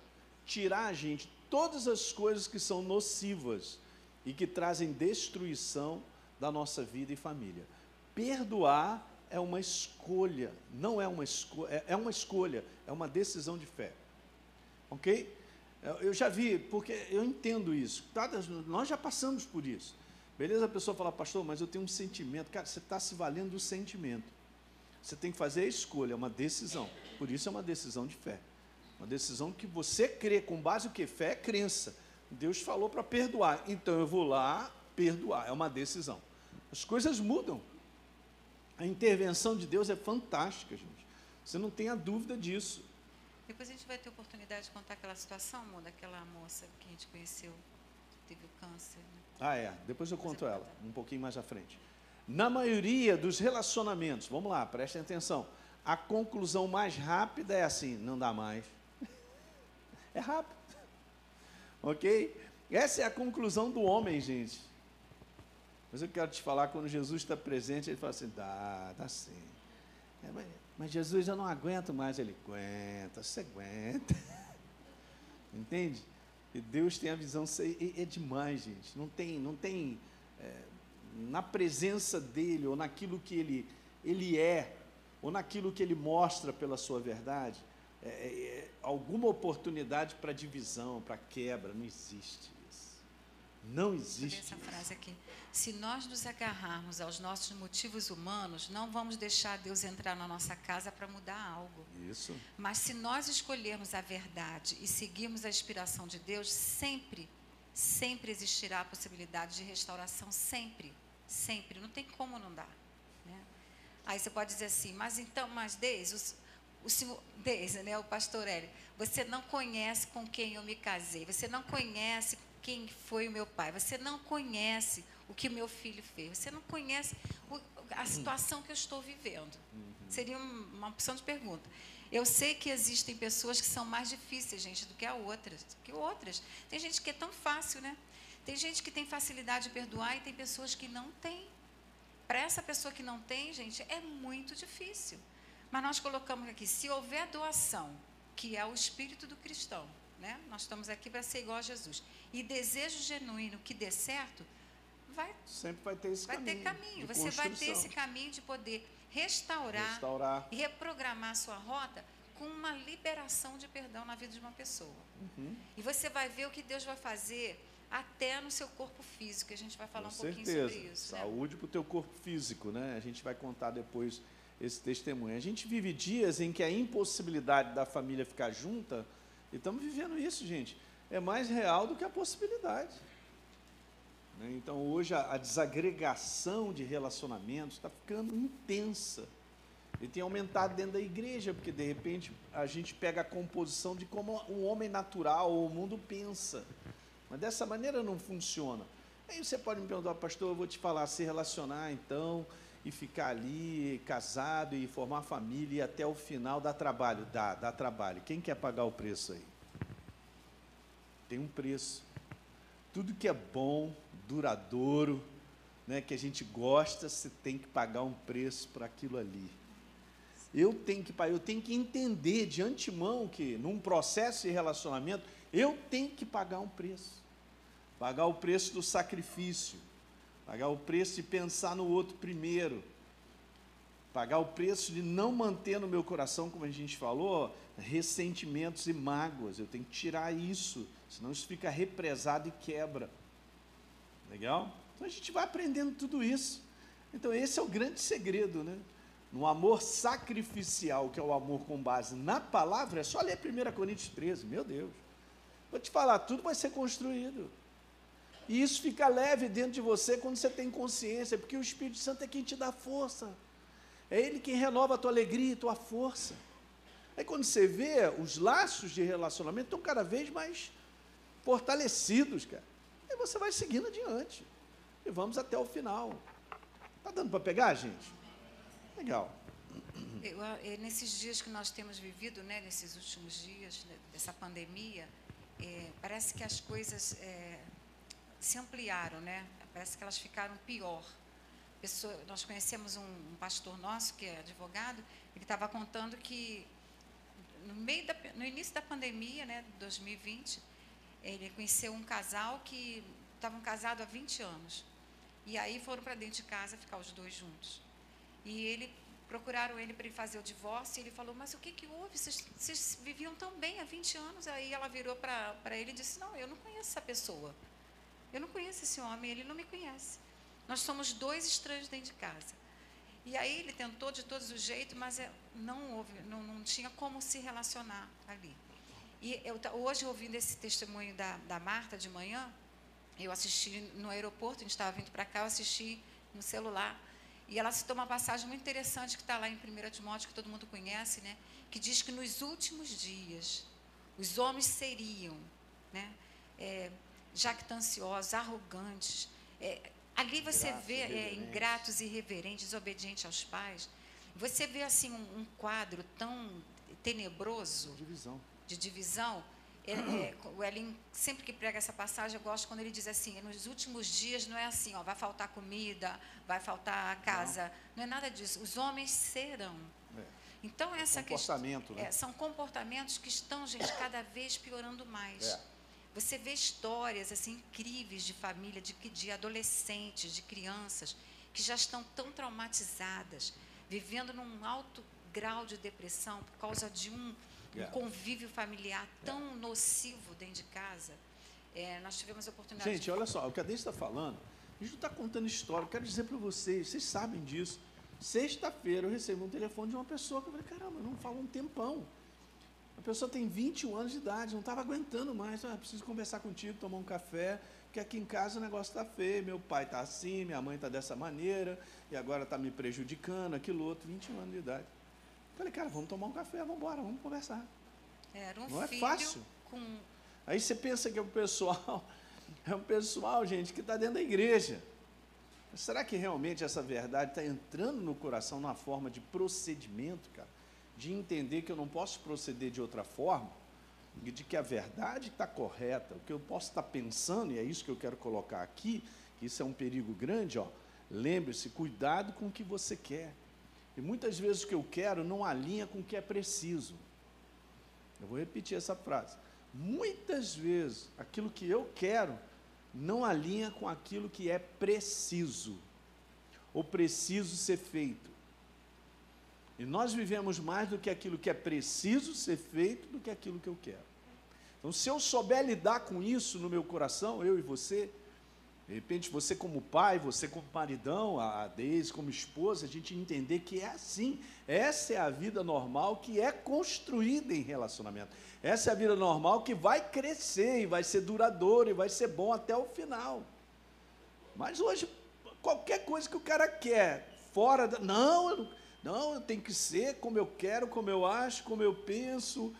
tirar a gente todas as coisas que são nocivas e que trazem destruição da nossa vida e família. Perdoar é uma escolha, não é uma escolha, é, é uma escolha, é uma decisão de fé. Ok? Eu já vi, porque eu entendo isso. Nós já passamos por isso. Beleza? A pessoa fala, pastor, mas eu tenho um sentimento. Cara, você está se valendo do sentimento. Você tem que fazer a escolha, é uma decisão. Por isso é uma decisão de fé. Uma decisão que você crê, com base o que? Fé é crença. Deus falou para perdoar. Então eu vou lá perdoar. É uma decisão. As coisas mudam. A intervenção de Deus é fantástica, gente. Você não tem a dúvida disso. Depois a gente vai ter oportunidade de contar aquela situação, amor, daquela moça que a gente conheceu, que teve o câncer. Né? Ah, é. Depois eu conto ela, um pouquinho mais à frente. Na maioria dos relacionamentos, vamos lá, prestem atenção. A conclusão mais rápida é assim: não dá mais. É rápido. ok? Essa é a conclusão do homem, gente. Mas eu quero te falar, quando Jesus está presente, ele fala assim: dá, dá sim. É, mas, mas, Jesus, eu não aguento mais. Ele aguenta, você aguenta. Entende? E Deus tem a visão, é, é demais, gente. Não tem, não tem é, na presença dele, ou naquilo que ele, ele é, ou naquilo que ele mostra pela sua verdade, é, é, é alguma oportunidade para divisão, para quebra, não existe. Não existe. Essa frase aqui. Se nós nos agarrarmos aos nossos motivos humanos, não vamos deixar Deus entrar na nossa casa para mudar algo. Isso. Mas se nós escolhermos a verdade e seguirmos a inspiração de Deus, sempre, sempre existirá a possibilidade de restauração, sempre, sempre. Não tem como não dar. Né? Aí você pode dizer assim, mas então, mas Deus, o, o senhor, Deise, né, o pastor Hélio, você não conhece com quem eu me casei, você não conhece quem foi o meu pai, você não conhece o que meu filho fez. Você não conhece o, a situação que eu estou vivendo. Uhum. Seria uma opção de pergunta. Eu sei que existem pessoas que são mais difíceis, gente, do que a outras, que outras. Tem gente que é tão fácil, né? Tem gente que tem facilidade de perdoar e tem pessoas que não têm. Para essa pessoa que não tem, gente, é muito difícil. Mas nós colocamos aqui, se houver doação, que é o espírito do cristão, né? Nós estamos aqui para ser igual a Jesus. E desejo genuíno que dê certo, vai sempre vai ter esse vai caminho. Ter caminho. Você vai ter esse caminho de poder restaurar, restaurar. e reprogramar a sua rota com uma liberação de perdão na vida de uma pessoa. Uhum. E você vai ver o que Deus vai fazer até no seu corpo físico. A gente vai falar com um certeza. pouquinho sobre isso. Né? Saúde né? para o teu corpo físico, né? A gente vai contar depois esse testemunho. A gente vive dias em que a impossibilidade da família ficar junta, e estamos vivendo isso, gente, é mais real do que a possibilidade. Né? Então, hoje, a, a desagregação de relacionamentos está ficando intensa. E tem aumentado dentro da igreja, porque de repente a gente pega a composição de como um homem natural ou o mundo pensa. Mas dessa maneira não funciona. Aí você pode me perguntar, pastor, eu vou te falar, se relacionar então e ficar ali casado e formar família e até o final dá trabalho? Dá, dá trabalho. Quem quer pagar o preço aí? Tem um preço. Tudo que é bom duradouro, né, que a gente gosta, você tem que pagar um preço para aquilo ali. Eu tenho que eu tenho que entender de antemão que num processo de relacionamento eu tenho que pagar um preço. Pagar o preço do sacrifício, pagar o preço de pensar no outro primeiro, pagar o preço de não manter no meu coração, como a gente falou, ressentimentos e mágoas. Eu tenho que tirar isso, senão isso fica represado e quebra. Legal? Então a gente vai aprendendo tudo isso. Então esse é o grande segredo, né? No amor sacrificial, que é o amor com base na palavra, é só ler 1 Coríntios 13, meu Deus. Vou te falar, tudo vai ser construído. E isso fica leve dentro de você quando você tem consciência, porque o Espírito Santo é quem te dá força. É Ele quem renova a tua alegria e tua força. Aí quando você vê, os laços de relacionamento estão cada vez mais fortalecidos, cara. E você vai seguindo adiante. E vamos até o final. Está dando para pegar, gente? Legal. Eu, é, nesses dias que nós temos vivido, né, nesses últimos dias né, dessa pandemia, é, parece que as coisas é, se ampliaram, né? Parece que elas ficaram pior. Pessoa, nós conhecemos um, um, pastor nosso que é advogado, ele estava contando que no meio da, no início da pandemia, né, 2020, ele conheceu um casal que estavam casados há 20 anos. E aí foram para dentro de casa ficar os dois juntos. E ele procuraram ele para ele fazer o divórcio. E ele falou: Mas o que, que houve? Vocês, vocês viviam tão bem há 20 anos. Aí ela virou para ele e disse: Não, eu não conheço essa pessoa. Eu não conheço esse homem, ele não me conhece. Nós somos dois estranhos dentro de casa. E aí ele tentou de todos os jeitos, mas é, não houve, não, não tinha como se relacionar ali. E eu, hoje, ouvindo esse testemunho da, da Marta de manhã, eu assisti no aeroporto, a gente estava vindo para cá, eu assisti no celular. E ela citou uma passagem muito interessante que está lá em 1 Timóteo, que todo mundo conhece, né? que diz que nos últimos dias os homens seriam né? É, jactanciosos, arrogantes. É, ali você Grato, vê é, ingratos, irreverentes, desobedientes aos pais. Você vê assim um, um quadro tão tenebroso. Divisão de divisão, É, é, o Elin, sempre que prega essa passagem, eu gosto quando ele diz assim: nos últimos dias não é assim, ó, vai faltar comida, vai faltar a casa. Não, não é nada disso. Os homens serão. É. Então, essa Comportamento, questão. Né? É, são comportamentos que estão, gente, cada vez piorando mais. É. Você vê histórias assim incríveis de família, de, de adolescentes, de crianças que já estão tão traumatizadas, vivendo num alto grau de depressão por causa de um, um convívio familiar tão nocivo dentro de casa. É, nós tivemos a oportunidade. Gente, de... olha só, o que a Deise está falando, a gente não está contando história. Eu quero dizer para vocês, vocês sabem disso. Sexta-feira eu recebi um telefone de uma pessoa que eu falei, caramba, não fala um tempão. A pessoa tem 21 anos de idade, não estava aguentando mais. Ah, preciso conversar contigo, tomar um café, porque aqui em casa o negócio está feio. Meu pai está assim, minha mãe está dessa maneira, e agora está me prejudicando, aquilo outro, 21 anos de idade. Falei, cara, vamos tomar um café, vamos embora, vamos conversar. Era um não é fácil. Com... Aí você pensa que é um pessoal, é um pessoal, gente, que está dentro da igreja. Mas será que realmente essa verdade está entrando no coração na forma de procedimento, cara? De entender que eu não posso proceder de outra forma, e de que a verdade está correta, o que eu posso estar pensando, e é isso que eu quero colocar aqui, que isso é um perigo grande, ó. Lembre-se, cuidado com o que você quer. E muitas vezes o que eu quero não alinha com o que é preciso. Eu vou repetir essa frase. Muitas vezes aquilo que eu quero não alinha com aquilo que é preciso, ou preciso ser feito. E nós vivemos mais do que aquilo que é preciso ser feito do que aquilo que eu quero. Então, se eu souber lidar com isso no meu coração, eu e você, de repente, você como pai, você como maridão, a Deise como esposa, a gente entender que é assim. Essa é a vida normal que é construída em relacionamento. Essa é a vida normal que vai crescer e vai ser duradoura e vai ser bom até o final. Mas hoje, qualquer coisa que o cara quer, fora da. Não, eu, não, eu tenho que ser como eu quero, como eu acho, como eu penso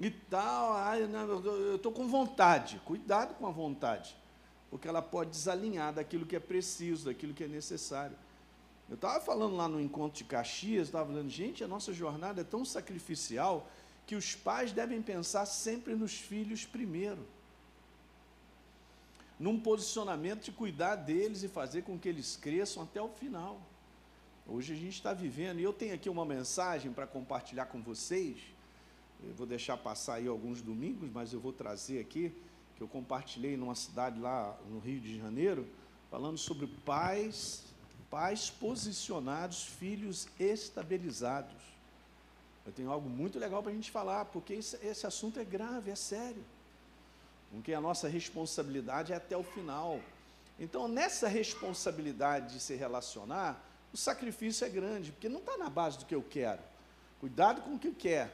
e tal. Não, eu estou com vontade. Cuidado com a vontade porque ela pode desalinhar daquilo que é preciso, daquilo que é necessário. Eu estava falando lá no encontro de Caxias, estava falando, gente, a nossa jornada é tão sacrificial que os pais devem pensar sempre nos filhos primeiro. Num posicionamento de cuidar deles e fazer com que eles cresçam até o final. Hoje a gente está vivendo, e eu tenho aqui uma mensagem para compartilhar com vocês. Eu vou deixar passar aí alguns domingos, mas eu vou trazer aqui que eu compartilhei numa cidade lá no Rio de Janeiro, falando sobre pais, pais posicionados, filhos estabilizados. Eu tenho algo muito legal para a gente falar, porque esse, esse assunto é grave, é sério. Porque a nossa responsabilidade é até o final. Então, nessa responsabilidade de se relacionar, o sacrifício é grande, porque não está na base do que eu quero. Cuidado com o que eu quero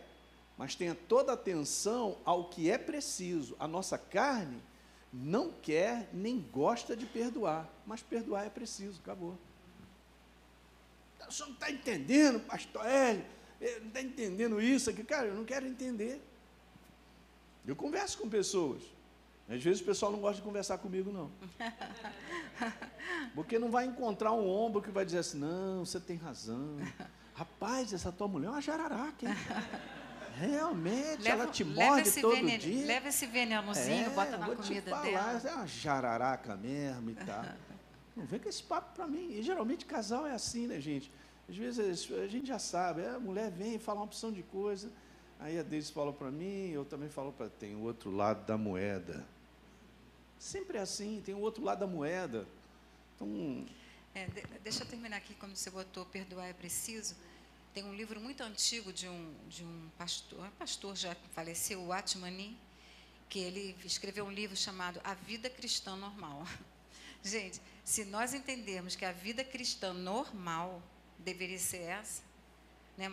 mas tenha toda atenção ao que é preciso. A nossa carne não quer nem gosta de perdoar, mas perdoar é preciso, acabou. O senhor não está entendendo, pastor Hélio? Não está entendendo isso aqui? Cara, eu não quero entender. Eu converso com pessoas. Às vezes o pessoal não gosta de conversar comigo, não. Porque não vai encontrar um ombro que vai dizer assim, não, você tem razão. Rapaz, essa tua mulher é uma jararaca, hein? Realmente, leva, ela te morde todo veneno, dia. Leva esse venenozinho, é, bota na comida falar, dela. É uma jararaca mesmo e tal. Não vem com esse papo para mim. E geralmente casal é assim, né, gente? Às vezes a gente já sabe, a mulher vem fala uma opção de coisa, aí a Deise fala para mim, eu também falo para tem o outro lado da moeda. Sempre é assim, tem o outro lado da moeda. Então, é, de, deixa eu terminar aqui, como você botou, perdoar é preciso. Tem um livro muito antigo de um, de um pastor, um pastor já faleceu, o Atmani, que ele escreveu um livro chamado A Vida Cristã Normal. Gente, se nós entendermos que a vida cristã normal deveria ser essa, né,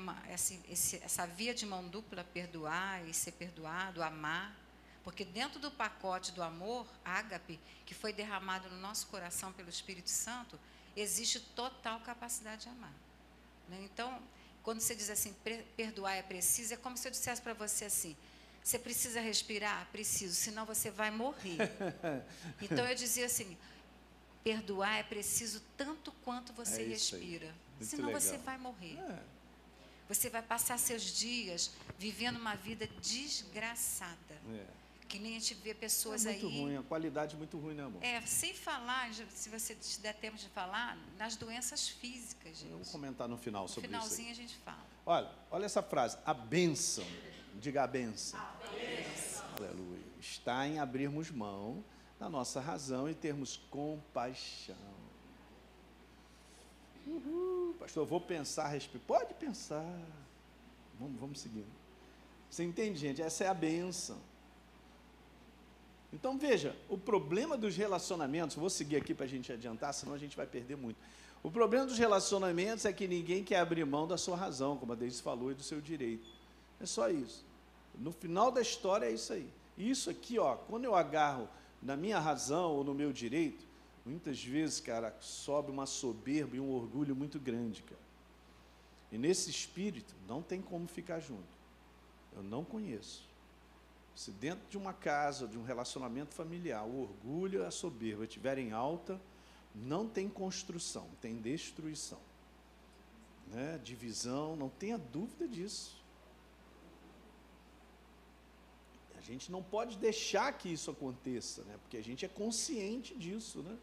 esse, essa via de mão dupla, perdoar e ser perdoado, amar, porque dentro do pacote do amor, ágape, que foi derramado no nosso coração pelo Espírito Santo, existe total capacidade de amar. Né? Então, quando você diz assim, perdoar é preciso, é como se eu dissesse para você assim: você precisa respirar? Preciso, senão você vai morrer. então eu dizia assim: perdoar é preciso tanto quanto você é respira, senão legal. você vai morrer. É. Você vai passar seus dias vivendo uma vida desgraçada. É. Que nem a gente vê pessoas é muito aí. muito ruim, a qualidade muito ruim, né, amor? É, sem falar, se você der tempo de falar, nas doenças físicas, gente. Eu vou comentar no final no sobre finalzinho isso. a gente fala. Olha, olha essa frase, a bênção, diga a bênção. A bênção. Aleluia. Está em abrirmos mão da nossa razão e termos compaixão. Uhul, pastor, vou pensar a respeito. Pode pensar. Vamos, vamos seguir. Você entende, gente? Essa é a benção. Então veja, o problema dos relacionamentos, vou seguir aqui para a gente adiantar, senão a gente vai perder muito. O problema dos relacionamentos é que ninguém quer abrir mão da sua razão, como a Deise falou, e do seu direito. É só isso. No final da história é isso aí. Isso aqui, ó, quando eu agarro na minha razão ou no meu direito, muitas vezes, cara, sobe uma soberba e um orgulho muito grande, cara. E nesse espírito não tem como ficar junto. Eu não conheço. Se dentro de uma casa, de um relacionamento familiar, o orgulho e a soberba estiverem alta, não tem construção, tem destruição. Né? Divisão, não tenha dúvida disso. A gente não pode deixar que isso aconteça, né? porque a gente é consciente disso. Né?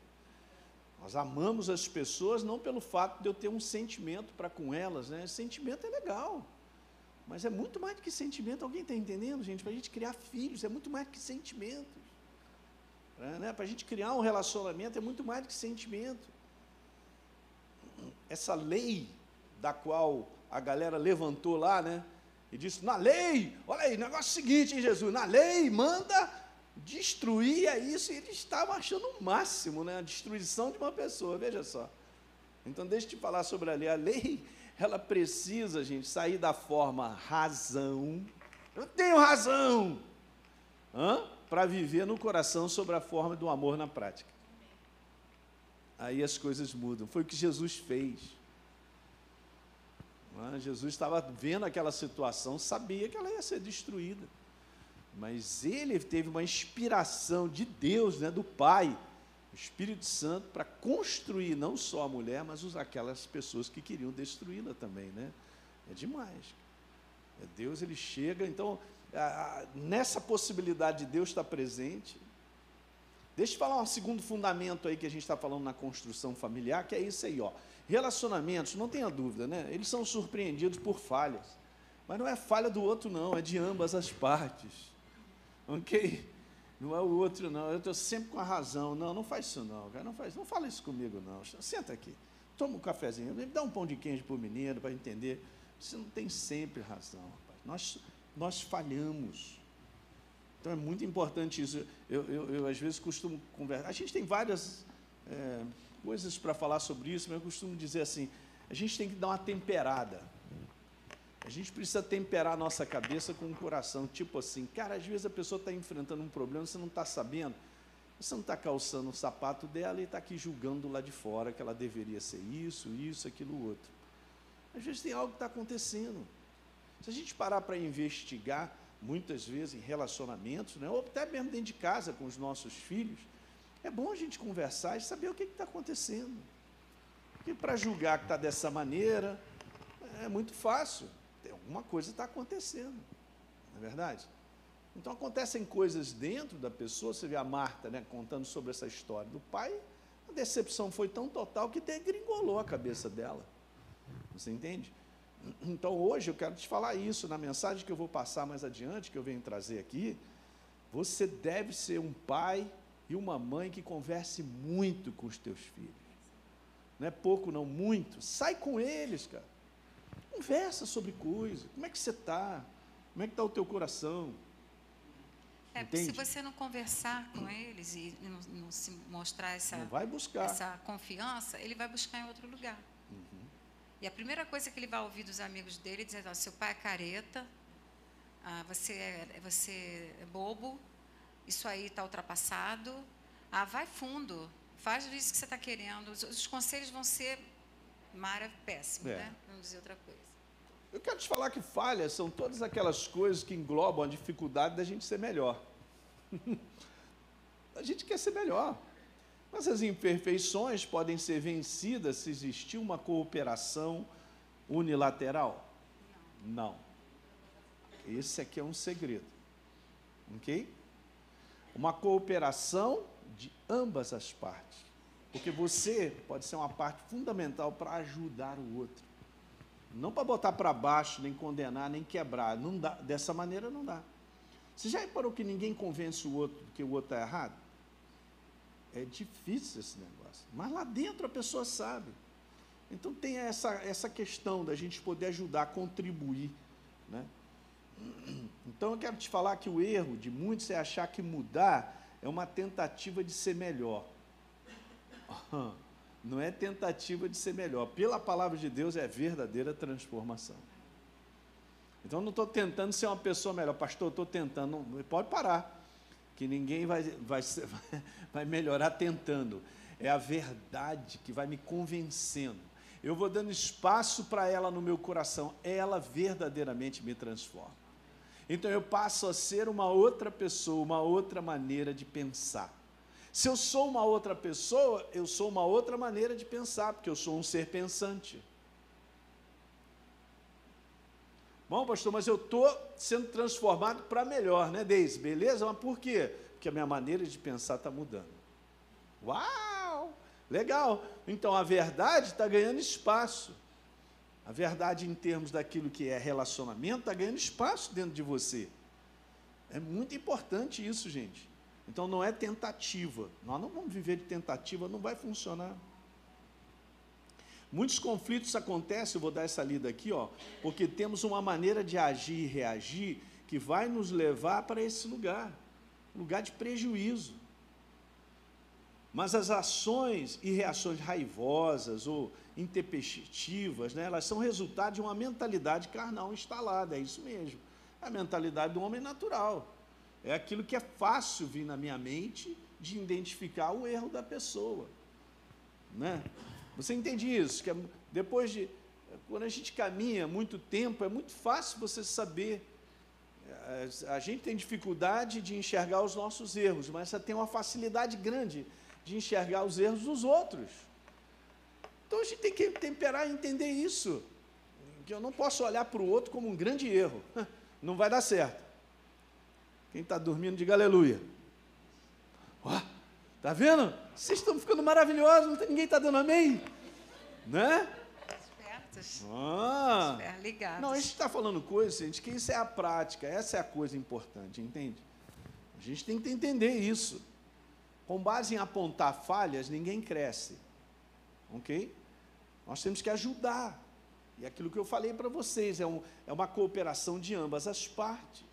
Nós amamos as pessoas não pelo fato de eu ter um sentimento para com elas, né? sentimento é legal. Mas é muito mais do que sentimento. Alguém está entendendo, gente? Para a gente criar filhos é muito mais do que sentimentos. É, né? Para a gente criar um relacionamento é muito mais do que sentimento. Essa lei da qual a galera levantou lá, né? E disse: na lei, olha aí, negócio seguinte, hein, Jesus? Na lei manda destruir é isso. E eles estavam achando o máximo, né? A destruição de uma pessoa, veja só. Então, deixa eu te falar sobre a lei. A lei ela precisa, gente, sair da forma razão. Eu tenho razão. Para viver no coração sobre a forma do amor na prática. Aí as coisas mudam. Foi o que Jesus fez. Jesus estava vendo aquela situação, sabia que ela ia ser destruída. Mas ele teve uma inspiração de Deus, né, do Pai, Espírito Santo para construir não só a mulher, mas aquelas pessoas que queriam destruí-la também, né? É demais. É Deus ele chega, então a, a, nessa possibilidade de Deus estar presente. Deixa eu falar um segundo fundamento aí que a gente está falando na construção familiar, que é isso aí, ó. Relacionamentos, não tenha dúvida, né? Eles são surpreendidos por falhas. Mas não é falha do outro, não, é de ambas as partes. Ok? Não é o outro, não. Eu estou sempre com a razão. Não, não faz isso não, cara. Não faz, não fala isso comigo, não. Senta aqui. Toma um cafezinho. Me dá um pão de queijo para o menino, para entender. Você não tem sempre razão, rapaz. Nós, nós falhamos. Então é muito importante isso. Eu, eu, eu às vezes costumo conversar. A gente tem várias é, coisas para falar sobre isso, mas eu costumo dizer assim: a gente tem que dar uma temperada. A gente precisa temperar a nossa cabeça com o coração, tipo assim, cara, às vezes a pessoa está enfrentando um problema, você não está sabendo, você não está calçando o sapato dela e está aqui julgando lá de fora que ela deveria ser isso, isso, aquilo, outro. Às vezes tem algo que está acontecendo. Se a gente parar para investigar, muitas vezes em relacionamentos, né, ou até mesmo dentro de casa com os nossos filhos, é bom a gente conversar e saber o que está acontecendo. Porque para julgar que está dessa maneira, é muito fácil alguma coisa está acontecendo, não é verdade? Então acontecem coisas dentro da pessoa, você vê a Marta né, contando sobre essa história do pai, a decepção foi tão total que degringolou a cabeça dela. Você entende? Então hoje eu quero te falar isso na mensagem que eu vou passar mais adiante, que eu venho trazer aqui. Você deve ser um pai e uma mãe que converse muito com os teus filhos. Não é pouco, não, muito. Sai com eles, cara. Conversa sobre coisas. Como é que você está? Como é que está o teu coração? É, se você não conversar com eles e não, não se mostrar essa, essa confiança, ele vai buscar em outro lugar. Uhum. E a primeira coisa que ele vai ouvir dos amigos dele é dizer, oh, seu pai é careta, ah, você, é, você é bobo, isso aí está ultrapassado, ah, vai fundo, faz isso que você está querendo. Os, os, conselhos vão ser mara péssimo, é. né? Vamos dizer outra coisa. Eu quero te falar que falhas são todas aquelas coisas que englobam a dificuldade da gente ser melhor. a gente quer ser melhor. Mas as imperfeições podem ser vencidas se existir uma cooperação unilateral? Não. Esse aqui é um segredo. Ok? uma cooperação de ambas as partes. Porque você pode ser uma parte fundamental para ajudar o outro. Não para botar para baixo, nem condenar, nem quebrar. Não dá, dessa maneira não dá. Você já reparou que ninguém convence o outro que o outro está errado? É difícil esse negócio. Mas lá dentro a pessoa sabe. Então tem essa, essa questão da gente poder ajudar, contribuir. Né? Então eu quero te falar que o erro de muitos é achar que mudar é uma tentativa de ser melhor. Não é tentativa de ser melhor. Pela palavra de Deus é verdadeira transformação. Então não estou tentando ser uma pessoa melhor. Pastor, estou tentando. Não, pode parar. Que ninguém vai, vai, vai melhorar tentando. É a verdade que vai me convencendo. Eu vou dando espaço para ela no meu coração. Ela verdadeiramente me transforma. Então eu passo a ser uma outra pessoa, uma outra maneira de pensar. Se eu sou uma outra pessoa, eu sou uma outra maneira de pensar, porque eu sou um ser pensante. Bom, pastor, mas eu estou sendo transformado para melhor, né, Deise? Beleza? Mas por quê? Porque a minha maneira de pensar está mudando. Uau! Legal! Então a verdade está ganhando espaço. A verdade, em termos daquilo que é relacionamento, está ganhando espaço dentro de você. É muito importante isso, gente. Então não é tentativa. Nós não vamos viver de tentativa, não vai funcionar. Muitos conflitos acontecem, eu vou dar essa lida aqui, ó, porque temos uma maneira de agir e reagir que vai nos levar para esse lugar, lugar de prejuízo. Mas as ações e reações raivosas ou intempestivas, né, elas são resultado de uma mentalidade carnal instalada, é isso mesmo. É a mentalidade do homem natural. É aquilo que é fácil vir na minha mente de identificar o erro da pessoa. Né? Você entende isso? Que é depois de. Quando a gente caminha muito tempo, é muito fácil você saber. É, a gente tem dificuldade de enxergar os nossos erros, mas você tem uma facilidade grande de enxergar os erros dos outros. Então a gente tem que temperar e entender isso. Que eu não posso olhar para o outro como um grande erro. Não vai dar certo. Quem está dormindo, diga aleluia. Ó, tá vendo? Vocês estão ficando maravilhosos, ninguém está dando amém? Né? Espertos. Ah. ligados. Não, a gente está falando coisa, gente, que isso é a prática, essa é a coisa importante, entende? A gente tem que entender isso. Com base em apontar falhas, ninguém cresce. Ok? Nós temos que ajudar. E aquilo que eu falei para vocês é, um, é uma cooperação de ambas as partes.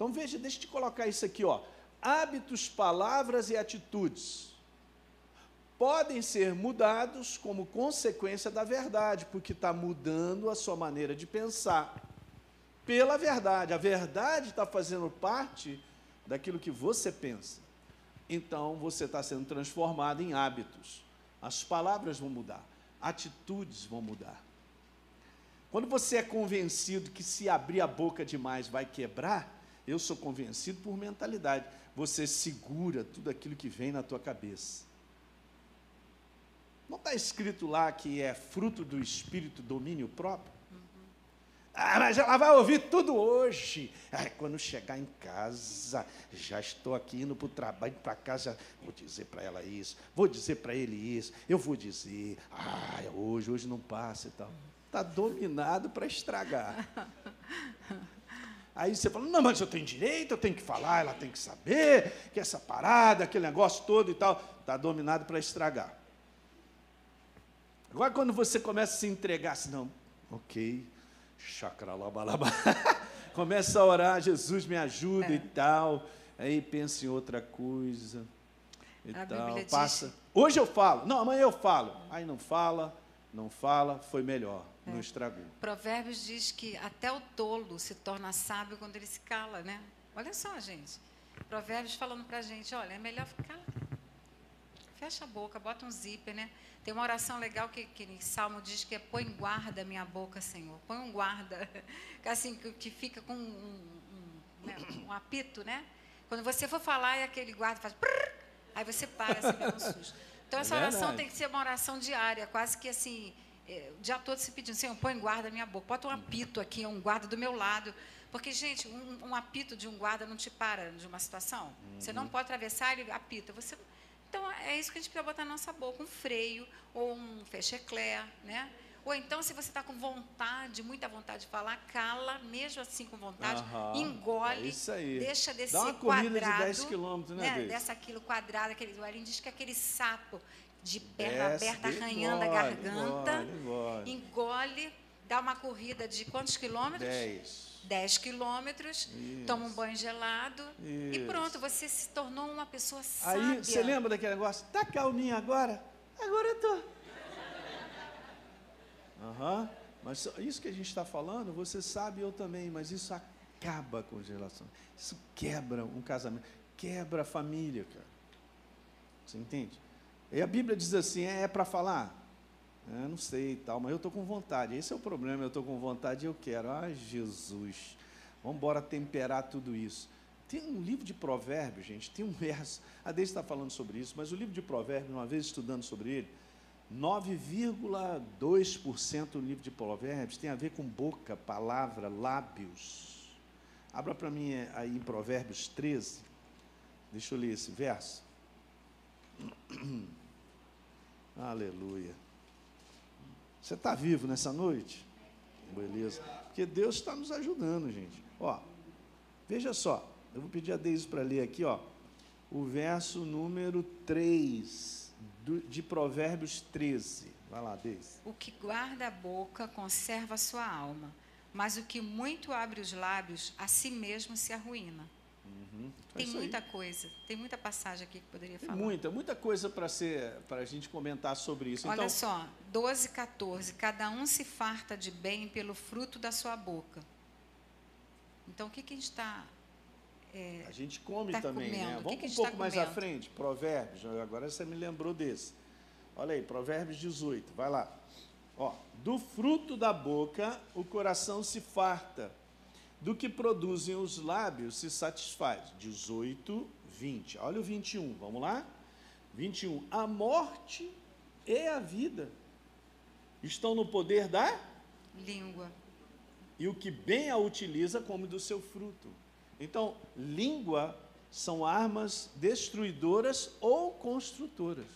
Então veja, deixa eu te colocar isso aqui, ó. Hábitos, palavras e atitudes podem ser mudados como consequência da verdade, porque está mudando a sua maneira de pensar. Pela verdade. A verdade está fazendo parte daquilo que você pensa. Então você está sendo transformado em hábitos. As palavras vão mudar, atitudes vão mudar. Quando você é convencido que se abrir a boca demais vai quebrar, eu sou convencido por mentalidade. Você segura tudo aquilo que vem na tua cabeça. Não está escrito lá que é fruto do espírito domínio próprio? Ah, mas ela vai ouvir tudo hoje. Ah, quando chegar em casa, já estou aqui indo para o trabalho, para casa, vou dizer para ela isso, vou dizer para ele isso, eu vou dizer, ah, hoje, hoje não passa e tal. Está dominado para estragar. Aí você fala, não, mas eu tenho direito, eu tenho que falar, ela tem que saber que essa parada, aquele negócio todo e tal, está dominado para estragar. Agora, quando você começa a se entregar, assim, não, ok, chacralabalaba, começa a orar, Jesus me ajuda é. e tal, aí pensa em outra coisa e a tal, passa. Diz... Hoje eu falo, não, amanhã eu falo, aí não fala, não fala, foi melhor, é. não estragou. Provérbios diz que até o tolo se torna sábio quando ele se cala, né? Olha só, gente. Provérbios falando para a gente, olha, é melhor ficar fecha a boca, bota um zíper, né? Tem uma oração legal que, que em Salmo diz que é põe guarda minha boca, Senhor. Põe um guarda, assim, que, que fica com um, um, né, um, apito, né? Quando você for falar e aquele guarda faz prrr, aí você para, assim, um susto. Então essa é oração tem que ser uma oração diária, quase que assim, é, o dia todo se pedindo, Senhor, põe guarda minha boca, bota um apito aqui, um guarda do meu lado, Porque, gente, um, um, apito de um guarda não te para de uma situação. Uhum. Você não pode atravessar, ele apita. Você, então, é isso que a gente precisa botar na nossa boca, um freio ou um fechecler, né? Ou então, se você está com vontade, muita vontade de falar, cala, mesmo assim com vontade, uhum, engole, é deixa descer Dá uma corrida quadrado. de 10 quilômetros, né, né Dessa aquilo quadrado, aquele, o Arim diz que aquele sapo de perna Desce, aberta, arranhando engole, a garganta, engole, engole, dá uma corrida de quantos quilômetros? 10. 10 quilômetros, toma um banho gelado Isso. e pronto, você se tornou uma pessoa sábia. Aí, você lembra daquele negócio? Tá calminha agora? Agora eu tô. Uhum. Mas isso que a gente está falando, você sabe, eu também, mas isso acaba com relações. Isso quebra um casamento, quebra a família, cara. Você entende? E a Bíblia diz assim: é, é para falar? É, não sei e tal, mas eu estou com vontade. Esse é o problema, eu estou com vontade e eu quero. Ai, Jesus, vamos embora temperar tudo isso. Tem um livro de provérbios, gente, tem um verso. A Deise está falando sobre isso, mas o livro de provérbios, uma vez estudando sobre ele, 9,2% do livro de Provérbios tem a ver com boca, palavra, lábios. Abra para mim aí em Provérbios 13. Deixa eu ler esse verso. Aleluia. Você está vivo nessa noite? Beleza. Porque Deus está nos ajudando, gente. Ó, veja só. Eu vou pedir a Deise para ler aqui, ó. O verso número 3 de Provérbios 13. Vai lá, Deise. O que guarda a boca conserva a sua alma, mas o que muito abre os lábios, a si mesmo se arruína. Uhum. Tem muita aí. coisa, tem muita passagem aqui que poderia tem falar. Muita, muita coisa para ser para a gente comentar sobre isso. Olha então... só, 12, 14. Cada um se farta de bem pelo fruto da sua boca. Então, o que, que a gente está é, a gente come tá também, né? comendo. né? Vamos que que um pouco tá mais à frente, Provérbios. Agora você me lembrou desse. Olha aí, Provérbios 18, vai lá. Ó, do fruto da boca o coração se farta, do que produzem os lábios se satisfaz. 18, 20. Olha o 21, vamos lá? 21. A morte e a vida estão no poder da língua. E o que bem a utiliza come do seu fruto. Então, língua são armas destruidoras ou construtoras.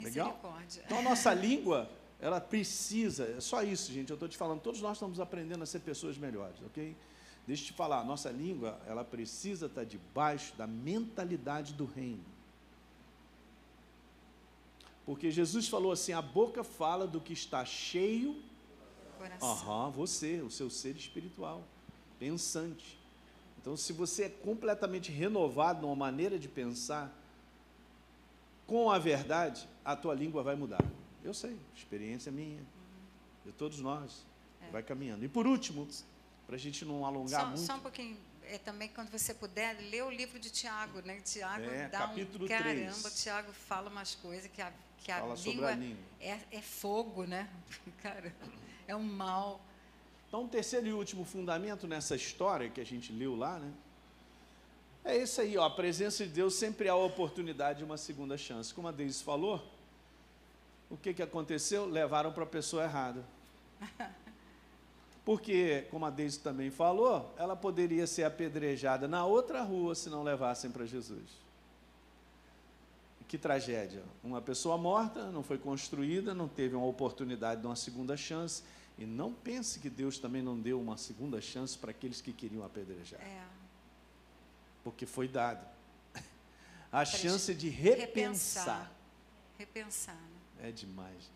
Legal? Então, a nossa língua, ela precisa, é só isso, gente, eu estou te falando, todos nós estamos aprendendo a ser pessoas melhores, ok? Deixa eu te falar, a nossa língua, ela precisa estar debaixo da mentalidade do reino. Porque Jesus falou assim: a boca fala do que está cheio. Uhum, você, o seu ser espiritual pensante. Então, se você é completamente renovado numa maneira de pensar, com a verdade, a tua língua vai mudar. Eu sei, experiência minha, de todos nós, é. vai caminhando. E por último, para a gente não alongar só, muito. Só um pouquinho, é, também quando você puder, lê o livro de Tiago, né? Tiago é, dá capítulo um caramba, 3. Tiago fala umas coisas que a, que a, língua, a língua, É, é fogo, né? Cara, é um mal. Então, o terceiro e último fundamento nessa história que a gente leu lá, né? É esse aí, ó, a presença de Deus sempre há a oportunidade de uma segunda chance. Como a Deise falou, o que, que aconteceu? Levaram para a pessoa errada. Porque, como a Deise também falou, ela poderia ser apedrejada na outra rua se não levassem para Jesus. Que tragédia. Uma pessoa morta, não foi construída, não teve uma oportunidade de uma segunda chance e não pense que Deus também não deu uma segunda chance para aqueles que queriam apedrejar. É. Porque foi dado. A chance de repensar. Repensar. Né? É demais.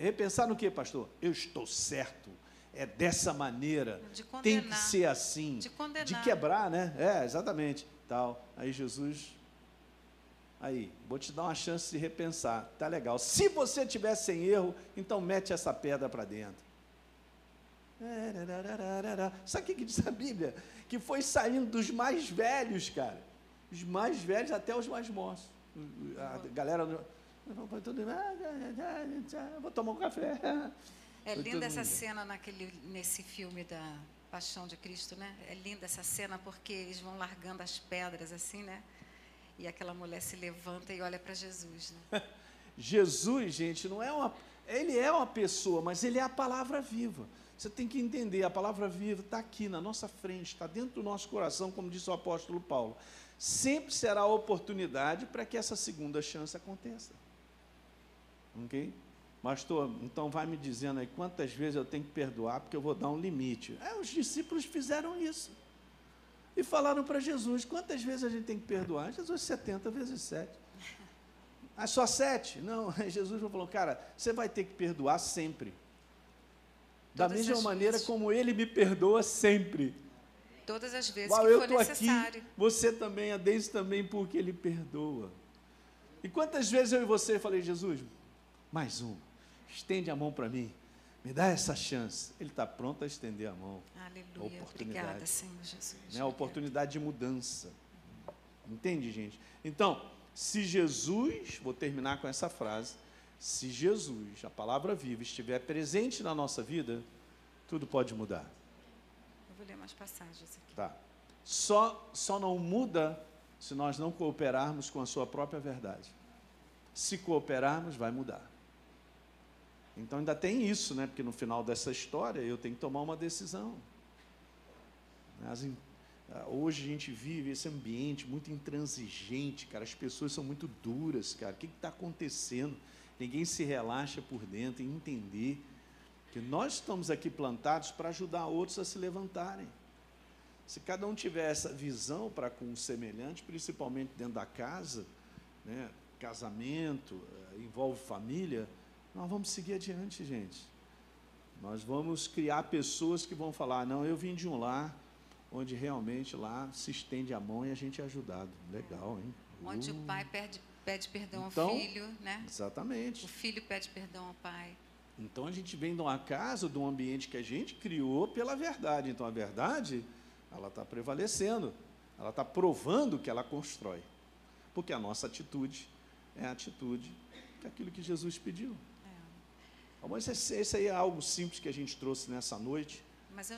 repensar no que, pastor? Eu estou certo. É dessa maneira. De Tem que ser assim. De condenar. De quebrar, né? É, exatamente. Tal. Aí Jesus Aí, vou te dar uma chance de repensar. Tá legal. Se você tiver sem erro, então mete essa pedra para dentro. Sabe o que diz a Bíblia? Que foi saindo dos mais velhos, cara. Os mais velhos até os mais moços. A galera. Vou tomar um café. É linda essa cena naquele, nesse filme da Paixão de Cristo, né? É linda essa cena porque eles vão largando as pedras assim, né? E aquela mulher se levanta e olha para Jesus. Né? Jesus, gente, não é uma. Ele é uma pessoa, mas ele é a palavra viva. Você tem que entender, a palavra viva está aqui na nossa frente, está dentro do nosso coração, como disse o apóstolo Paulo. Sempre será oportunidade para que essa segunda chance aconteça. Ok? Pastor, então vai me dizendo aí quantas vezes eu tenho que perdoar, porque eu vou dar um limite. É, os discípulos fizeram isso. E falaram para Jesus: quantas vezes a gente tem que perdoar? Jesus, 70 vezes 7. Ah, só 7? Não, Jesus falou: cara, você vai ter que perdoar sempre. Da Todas mesma maneira vezes. como ele me perdoa sempre. Todas as vezes Uau, que eu for necessário. Aqui, você também, a Deise também, porque ele perdoa. E quantas vezes eu e você falei, Jesus, mais um, estende a mão para mim, me dá essa chance. Ele está pronto a estender a mão. Aleluia. Obrigada, Senhor Jesus. Né? A oportunidade de mudança. Entende, gente? Então, se Jesus, vou terminar com essa frase, se Jesus, a palavra viva, estiver presente na nossa vida, tudo pode mudar. Eu vou ler mais passagens aqui. Tá. Só, só não muda se nós não cooperarmos com a sua própria verdade. Se cooperarmos, vai mudar. Então ainda tem isso, né? Porque no final dessa história eu tenho que tomar uma decisão. As, hoje a gente vive esse ambiente muito intransigente, cara. As pessoas são muito duras, cara. O que está acontecendo? Ninguém se relaxa por dentro em entender que nós estamos aqui plantados para ajudar outros a se levantarem. Se cada um tiver essa visão para com o semelhante, principalmente dentro da casa, né, casamento, eh, envolve família, nós vamos seguir adiante, gente. Nós vamos criar pessoas que vão falar: não, eu vim de um lar onde realmente lá se estende a mão e a gente é ajudado. Legal, hein? Onde uh. o pai pede, pede perdão então, ao filho, né? Exatamente. O filho pede perdão ao pai. Então a gente vem de uma casa, de um ambiente que a gente criou pela verdade. Então a verdade, ela está prevalecendo, ela está provando que ela constrói. Porque a nossa atitude é a atitude daquilo que Jesus pediu. Mas esse, aí é algo simples que a gente trouxe nessa noite.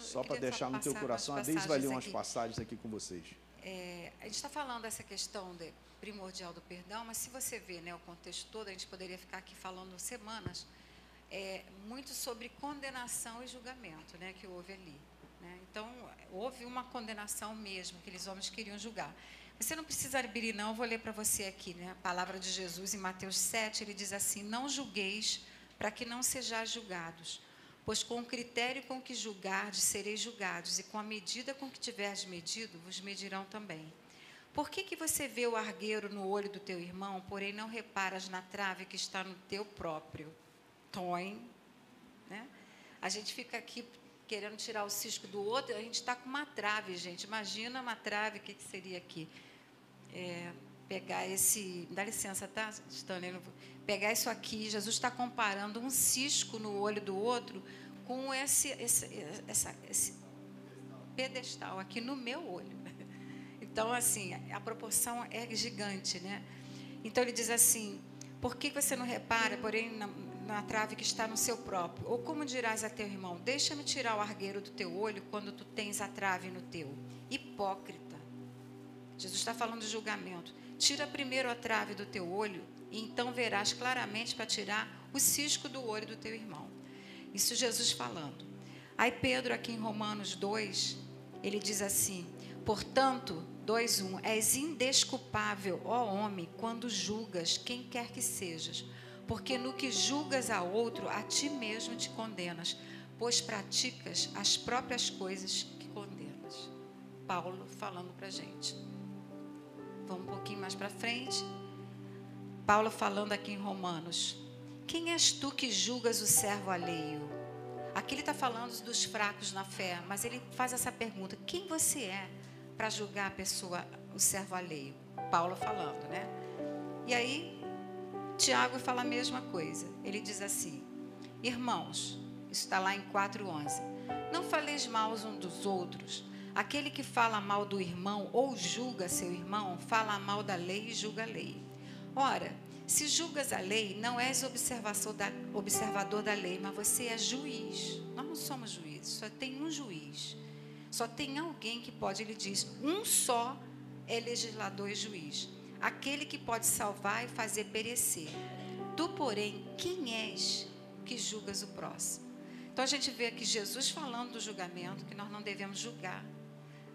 Só para deixar no teu coração, a Deise vai ler umas aqui. passagens aqui com vocês. É, a gente está falando dessa questão de primordial do perdão, mas se você vê né, o contexto todo, a gente poderia ficar aqui falando semanas é, muito sobre condenação e julgamento né, que houve ali. Né? Então, houve uma condenação mesmo, aqueles homens queriam julgar. Você não precisa abrir, não, eu vou ler para você aqui, né? A palavra de Jesus em Mateus 7, ele diz assim: Não julgueis, para que não sejais julgados. Pois com o critério com que julgardes, sereis julgados, e com a medida com que tiverdes medido, vos medirão também. Por que, que você vê o argueiro no olho do teu irmão, porém não reparas na trave que está no teu próprio? Toim. Né? A gente fica aqui querendo tirar o cisco do outro, a gente está com uma trave, gente. Imagina uma trave, o que, que seria aqui? É, pegar esse. Dá licença, tá, Stanley? Pegar isso aqui, Jesus está comparando um cisco no olho do outro com esse, esse, essa, esse pedestal aqui no meu olho. Então, assim, a proporção é gigante, né? Então, ele diz assim: por que você não repara, porém, na, na trave que está no seu próprio? Ou como dirás a teu irmão: deixa-me tirar o argueiro do teu olho quando tu tens a trave no teu? Hipócrita. Jesus está falando de julgamento. Tira primeiro a trave do teu olho, então verás claramente para tirar o cisco do olho do teu irmão. Isso Jesus falando. Aí Pedro, aqui em Romanos 2, ele diz assim: Portanto, 2:1 És indesculpável, ó homem, quando julgas quem quer que sejas, porque no que julgas a outro, a ti mesmo te condenas, pois praticas as próprias coisas que condenas. Paulo falando para gente. Vamos um pouquinho mais para frente. Paulo falando aqui em Romanos. Quem és tu que julgas o servo alheio? Aqui ele está falando dos fracos na fé, mas ele faz essa pergunta: quem você é? para julgar a pessoa, o servo alheio. Paulo falando, né? E aí, Tiago fala a mesma coisa. Ele diz assim: Irmãos, isso está lá em 4,11. Não faleis mal uns dos outros. Aquele que fala mal do irmão ou julga seu irmão, fala mal da lei e julga a lei. Ora, se julgas a lei, não és observador da lei, mas você é juiz. Nós não somos juízes, só tem um juiz. Só tem alguém que pode, ele diz, um só é legislador e juiz, aquele que pode salvar e fazer perecer. Tu, porém, quem és que julgas o próximo? Então a gente vê aqui Jesus falando do julgamento, que nós não devemos julgar.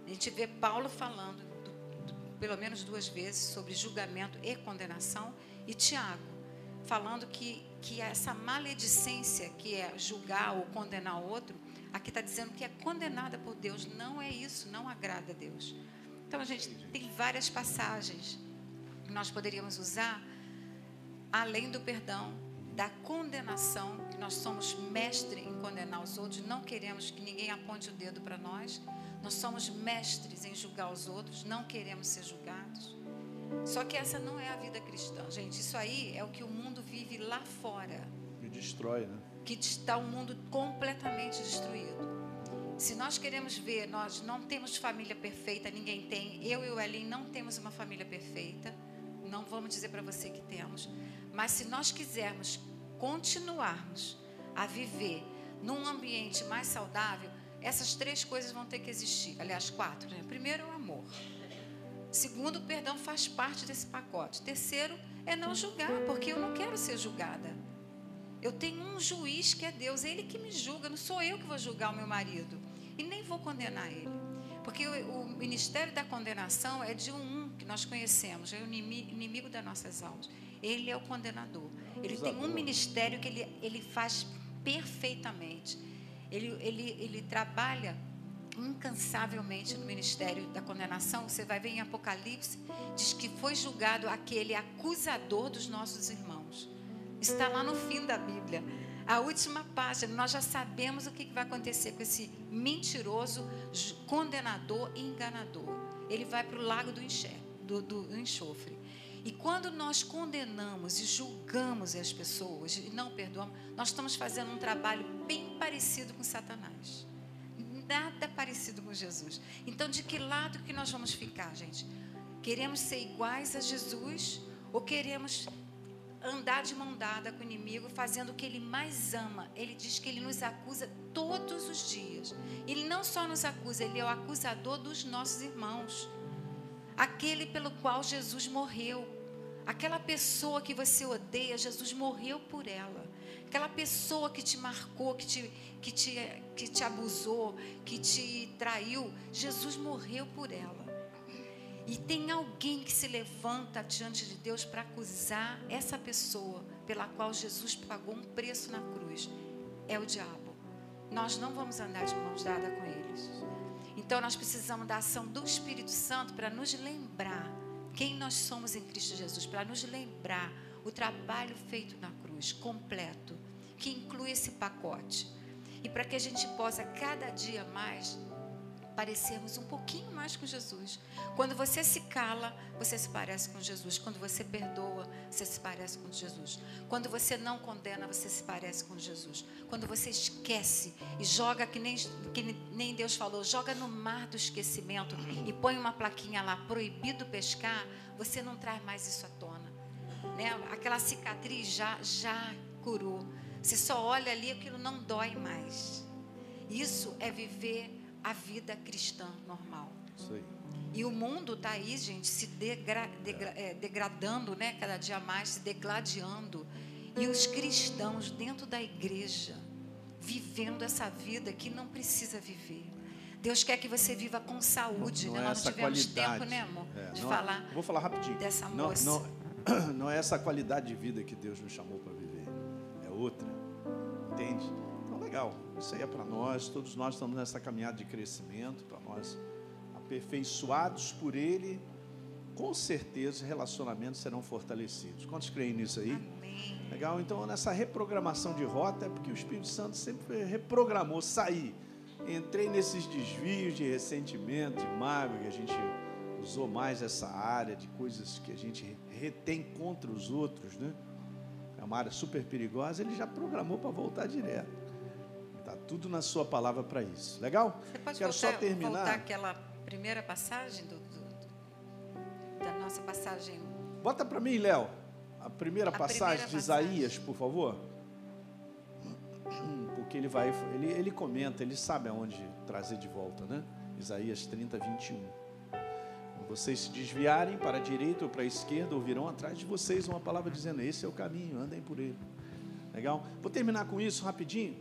A gente vê Paulo falando, do, do, pelo menos duas vezes, sobre julgamento e condenação, e Tiago falando que, que essa maledicência, que é julgar ou condenar outro, aqui está dizendo que é condenada por Deus. Não é isso, não agrada a Deus. Então a gente tem várias passagens que nós poderíamos usar, além do perdão, da condenação, que nós somos mestre em condenar os outros, não queremos que ninguém aponte o dedo para nós, nós somos mestres em julgar os outros, não queremos ser julgados. Só que essa não é a vida cristã, gente. Isso aí é o que o mundo vive lá fora. Que destrói, né? Que está o mundo completamente destruído. Se nós queremos ver, nós não temos família perfeita, ninguém tem. Eu e o Elin não temos uma família perfeita. Não vamos dizer para você que temos. Mas se nós quisermos continuarmos a viver num ambiente mais saudável, essas três coisas vão ter que existir. Aliás, quatro. Né? Primeiro, o amor. Segundo, o perdão faz parte desse pacote. Terceiro, é não julgar, porque eu não quero ser julgada. Eu tenho um juiz que é Deus, é Ele que me julga, não sou eu que vou julgar o meu marido. E nem vou condenar ele. Porque o, o ministério da condenação é de um que nós conhecemos, é o inimigo das nossas almas. Ele é o condenador. Ele tem um ministério que ele, ele faz perfeitamente. Ele, ele, ele trabalha incansavelmente no ministério da condenação. Você vai ver em Apocalipse, diz que foi julgado aquele acusador dos nossos irmãos. Está lá no fim da Bíblia. A última página, nós já sabemos o que vai acontecer com esse mentiroso, condenador e enganador. Ele vai para o lago do, enxer, do, do enxofre. E quando nós condenamos e julgamos as pessoas e não perdoamos, nós estamos fazendo um trabalho bem parecido com Satanás. Nada parecido com Jesus. Então, de que lado que nós vamos ficar, gente? Queremos ser iguais a Jesus ou queremos andar de mão dada com o inimigo, fazendo o que ele mais ama? Ele diz que ele nos acusa todos os dias. Ele não só nos acusa, ele é o acusador dos nossos irmãos. Aquele pelo qual Jesus morreu. Aquela pessoa que você odeia, Jesus morreu por ela. Aquela pessoa que te marcou, que te, que te, que te abusou, que te traiu, Jesus morreu por ela. E tem alguém que se levanta diante de Deus para acusar essa pessoa pela qual Jesus pagou um preço na cruz. É o diabo. Nós não vamos andar de mãos dadas com eles. Então nós precisamos da ação do Espírito Santo para nos lembrar quem nós somos em Cristo Jesus, para nos lembrar o trabalho feito na cruz, completo, que inclui esse pacote. E para que a gente possa cada dia mais parecermos um pouquinho mais com Jesus. Quando você se cala, você se parece com Jesus. Quando você perdoa, você se parece com Jesus. Quando você não condena, você se parece com Jesus. Quando você esquece e joga que nem, que nem Deus falou, joga no mar do esquecimento e põe uma plaquinha lá, proibido pescar, você não traz mais isso à tona. Né? Aquela cicatriz já, já curou. Você só olha ali, aquilo não dói mais. Isso é viver a vida cristã normal. Isso aí. E o mundo está aí, gente, se degra, degra, é, degradando, né? Cada dia mais, se degladiando. E os cristãos dentro da igreja, vivendo essa vida que não precisa viver. Deus quer que você viva com saúde, não né? É Nós não tivemos qualidade. tempo, né, amor? É, de não, falar. Vou falar rapidinho. Dessa não, moça. Não, não é essa qualidade de vida que Deus nos chamou para viver. É outra. Entende? Legal. Isso aí é para nós, todos nós estamos nessa caminhada de crescimento, para nós aperfeiçoados por Ele, com certeza relacionamentos serão fortalecidos. Quantos creem nisso aí? Amém. Legal? Então, nessa reprogramação de rota, é porque o Espírito Santo sempre reprogramou, sair. Entrei nesses desvios de ressentimento, de mágoa, que a gente usou mais essa área de coisas que a gente retém contra os outros, né? É uma área super perigosa, ele já programou para voltar direto tudo na sua palavra para isso. Legal? Você pode Quero voltar, só terminar. voltar aquela primeira passagem do, do, da nossa passagem. Bota para mim, Léo, a primeira A passagem primeira de Isaías, por favor. Porque ele vai, ele, ele comenta, ele sabe aonde trazer de volta, né? Isaías 30, 21. Quando vocês se desviarem para a direita ou para a esquerda, ouvirão atrás de vocês uma palavra dizendo: Esse é o caminho, andem por ele. Legal? Vou terminar com isso rapidinho.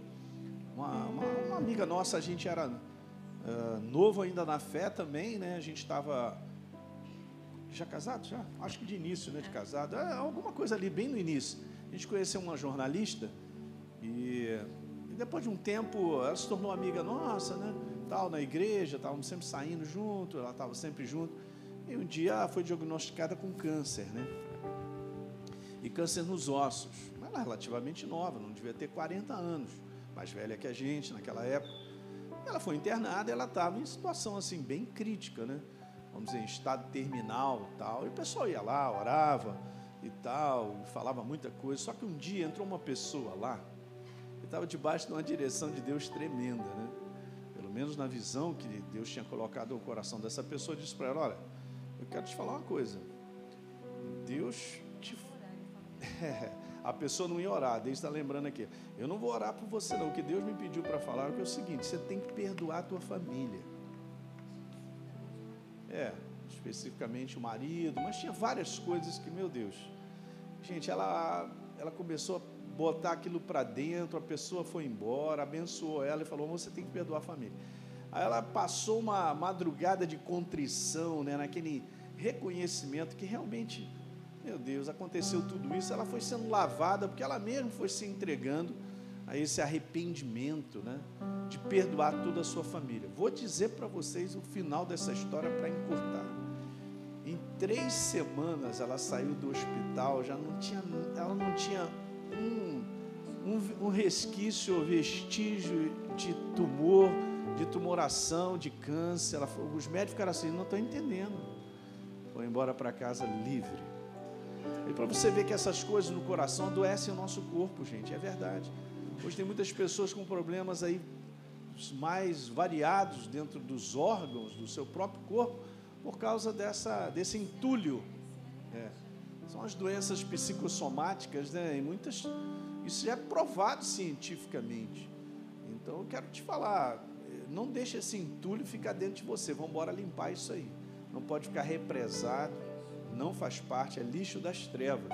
Uma, uma, uma amiga nossa, a gente era uh, novo ainda na fé também, né? A gente estava já casado? Já? Acho que de início, né? De casado. É, alguma coisa ali, bem no início. A gente conheceu uma jornalista e, e depois de um tempo ela se tornou amiga nossa, né? Tal, na igreja, estávamos sempre saindo junto, ela estava sempre junto. E um dia foi diagnosticada com câncer, né? E câncer nos ossos. Ela é relativamente nova, não devia ter 40 anos, mais velha que a gente naquela época. Ela foi internada, ela estava em situação assim bem crítica, né? Vamos dizer, em estado terminal, tal. E o pessoal ia lá, orava e tal, falava muita coisa. Só que um dia entrou uma pessoa lá, que estava debaixo de uma direção de Deus tremenda, né? Pelo menos na visão que Deus tinha colocado no coração dessa pessoa, disse para ela: Olha, eu quero te falar uma coisa. Deus te. a pessoa não ia orar, Deus está lembrando aqui. Eu não vou orar por você, não. O que Deus me pediu para falar é o seguinte: você tem que perdoar a tua família. É, especificamente o marido, mas tinha várias coisas que, meu Deus. Gente, ela, ela começou a botar aquilo para dentro, a pessoa foi embora, abençoou ela e falou: você tem que perdoar a família. Aí ela passou uma madrugada de contrição, né, naquele reconhecimento que realmente meu Deus, aconteceu tudo isso, ela foi sendo lavada, porque ela mesma foi se entregando a esse arrependimento, né? De perdoar toda a sua família. Vou dizer para vocês o final dessa história para encurtar. Em três semanas ela saiu do hospital, já não tinha, ela não tinha um, um, um resquício ou vestígio de tumor, de tumoração, de câncer. Ela, os médicos ficaram assim, não estão entendendo. Foi embora para casa livre e para você ver que essas coisas no coração adoecem o nosso corpo, gente, é verdade. Hoje tem muitas pessoas com problemas aí mais variados dentro dos órgãos do seu próprio corpo por causa dessa, desse entulho. É. São as doenças psicossomáticas, né? E muitas, isso é provado cientificamente. Então eu quero te falar, não deixe esse entulho ficar dentro de você. Vamos embora limpar isso aí. Não pode ficar represado não faz parte, é lixo das trevas.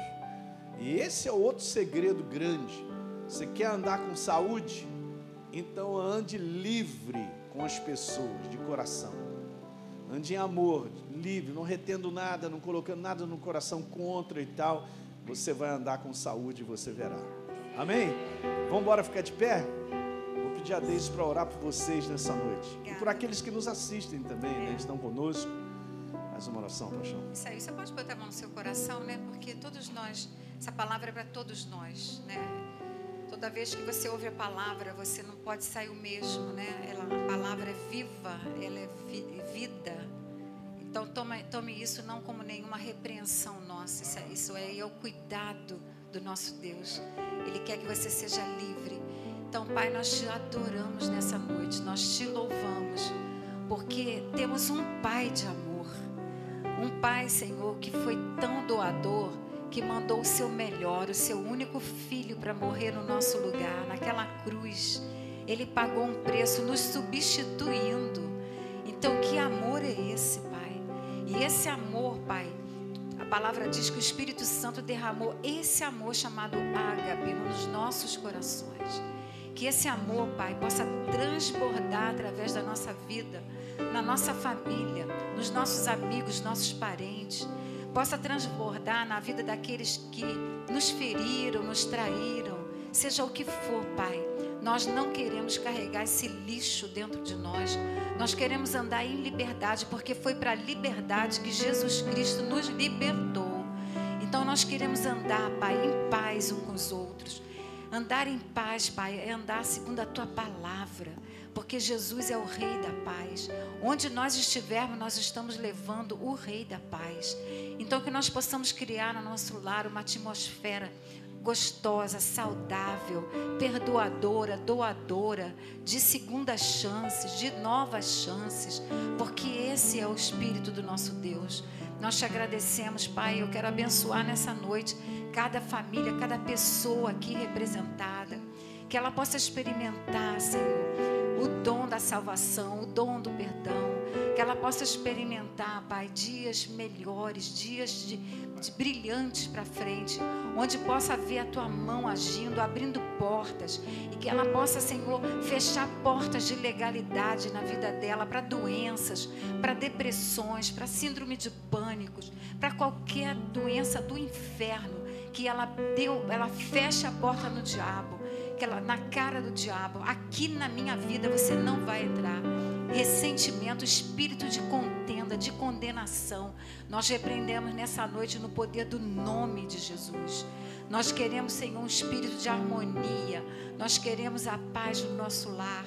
E esse é outro segredo grande. Você quer andar com saúde? Então ande livre com as pessoas, de coração. Ande em amor, livre, não retendo nada, não colocando nada no coração contra e tal. Você vai andar com saúde e você verá. Amém? Vamos embora ficar de pé? Vou pedir a Deus para orar por vocês nessa noite. E por aqueles que nos assistem também, né? estão conosco. Mais uma oração, paixão. Isso aí, você pode botar a mão no seu coração, né? Porque todos nós, essa palavra é para todos nós, né? Toda vez que você ouve a palavra, você não pode sair o mesmo, né? Ela, a palavra é viva, ela é, vi, vida. Então tome, tome isso não como nenhuma repreensão nossa, isso, é, isso é, é o cuidado do nosso Deus. Ele quer que você seja livre. Então, Pai, nós te adoramos nessa noite, nós te louvamos, porque temos um Pai de amor. Um pai, Senhor, que foi tão doador, que mandou o seu melhor, o seu único filho para morrer no nosso lugar, naquela cruz. Ele pagou um preço nos substituindo. Então, que amor é esse, Pai? E esse amor, Pai, a palavra diz que o Espírito Santo derramou esse amor chamado ágape nos nossos corações. Que esse amor, Pai, possa transbordar através da nossa vida na nossa família, nos nossos amigos, nossos parentes, possa transbordar na vida daqueles que nos feriram, nos traíram, seja o que for, Pai. Nós não queremos carregar esse lixo dentro de nós. Nós queremos andar em liberdade, porque foi para a liberdade que Jesus Cristo nos libertou. Então nós queremos andar, Pai, em paz uns com os outros. Andar em paz, Pai, é andar segundo a tua palavra porque Jesus é o Rei da paz. Onde nós estivermos, nós estamos levando o Rei da paz. Então, que nós possamos criar no nosso lar uma atmosfera gostosa, saudável, perdoadora, doadora, de segundas chances, de novas chances, porque esse é o Espírito do nosso Deus. Nós te agradecemos, Pai. Eu quero abençoar nessa noite cada família, cada pessoa aqui representada, que ela possa experimentar, Senhor o dom da salvação, o dom do perdão, que ela possa experimentar, Pai, dias melhores, dias de, de brilhantes para frente, onde possa ver a tua mão agindo, abrindo portas, e que ela possa, Senhor, fechar portas de legalidade na vida dela para doenças, para depressões, para síndrome de pânicos, para qualquer doença do inferno, que ela deu, ela fecha a porta no diabo, que ela na cara do diabo, aqui na minha vida você não vai entrar ressentimento, espírito de contenda, de condenação. Nós repreendemos nessa noite no poder do nome de Jesus. Nós queremos, Senhor, um espírito de harmonia. Nós queremos a paz no nosso lar.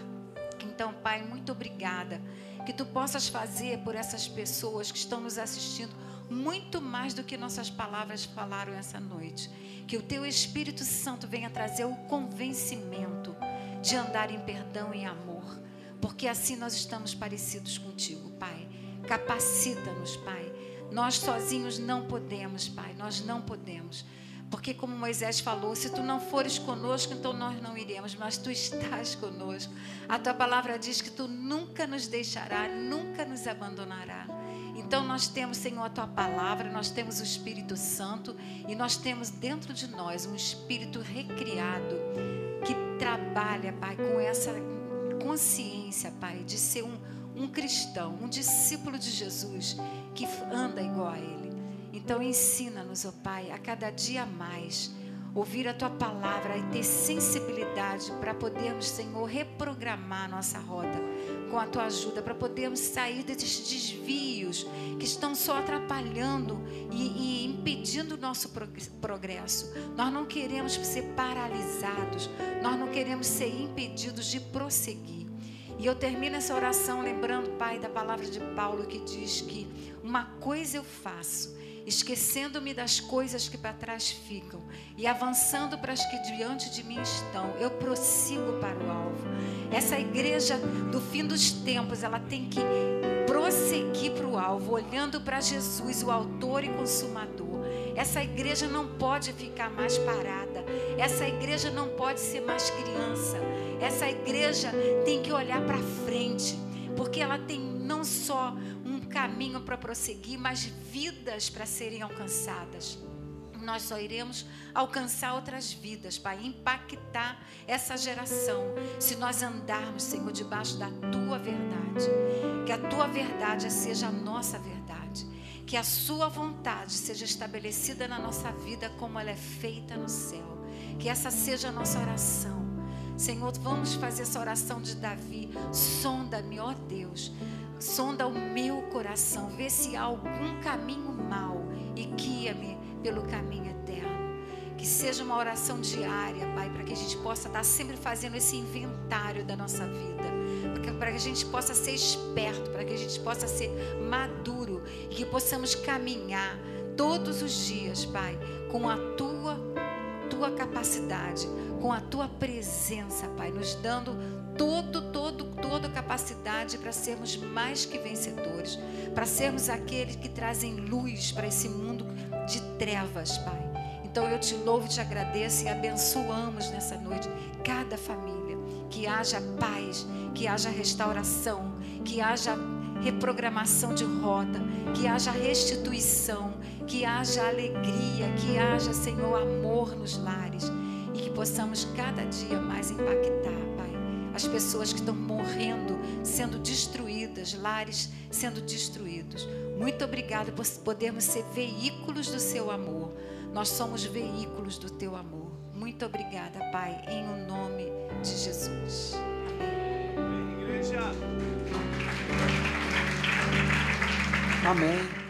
Então, Pai, muito obrigada. Que tu possas fazer por essas pessoas que estão nos assistindo muito mais do que nossas palavras falaram essa noite. Que o teu Espírito Santo venha trazer o convencimento de andar em perdão e amor porque assim nós estamos parecidos contigo, Pai. Capacita-nos, Pai. Nós sozinhos não podemos, Pai, nós não podemos. Porque, como Moisés falou, se tu não fores conosco, então nós não iremos, mas tu estás conosco. A tua palavra diz que tu nunca nos deixará, nunca nos abandonará. Então, nós temos, Senhor, a tua palavra, nós temos o Espírito Santo e nós temos dentro de nós um espírito recriado que trabalha, Pai, com essa consciência, Pai, de ser um, um cristão, um discípulo de Jesus que anda igual a Ele. Então, ensina-nos, ó oh Pai, a cada dia mais ouvir a tua palavra e ter sensibilidade para podermos, Senhor, reprogramar nossa rota com a tua ajuda, para podermos sair desses desvios que estão só atrapalhando e, e impedindo o nosso progresso. Nós não queremos ser paralisados, nós não queremos ser impedidos de prosseguir. E eu termino essa oração lembrando, Pai, da palavra de Paulo que diz que uma coisa eu faço esquecendo-me das coisas que para trás ficam e avançando para as que diante de mim estão, eu prossigo para o alvo. Essa igreja do fim dos tempos, ela tem que prosseguir para o alvo, olhando para Jesus, o autor e consumador. Essa igreja não pode ficar mais parada. Essa igreja não pode ser mais criança. Essa igreja tem que olhar para frente, porque ela tem não só caminho para prosseguir, mas vidas para serem alcançadas. Nós só iremos alcançar outras vidas, Pai, impactar essa geração, se nós andarmos, Senhor, debaixo da tua verdade. Que a tua verdade seja a nossa verdade. Que a sua vontade seja estabelecida na nossa vida como ela é feita no céu. Que essa seja a nossa oração. Senhor, vamos fazer essa oração de Davi. Sonda-me, ó Deus sonda o meu coração, vê se há algum caminho mau e guia-me pelo caminho eterno. Que seja uma oração diária, Pai, para que a gente possa estar sempre fazendo esse inventário da nossa vida, para que a gente possa ser esperto, para que a gente possa ser maduro e que possamos caminhar todos os dias, Pai, com a tua tua capacidade, com a tua presença, Pai, nos dando todo, todo, toda capacidade para sermos mais que vencedores, para sermos aqueles que trazem luz para esse mundo de trevas, Pai. Então eu te louvo, te agradeço e abençoamos nessa noite cada família, que haja paz, que haja restauração, que haja reprogramação de rota, que haja restituição, que haja alegria, que haja, Senhor, amor nos lares e que possamos cada dia mais impactar, as pessoas que estão morrendo, sendo destruídas, lares sendo destruídos. Muito obrigada por podermos ser veículos do seu amor. Nós somos veículos do teu amor. Muito obrigada, Pai, em o nome de Jesus. Amém. Amém.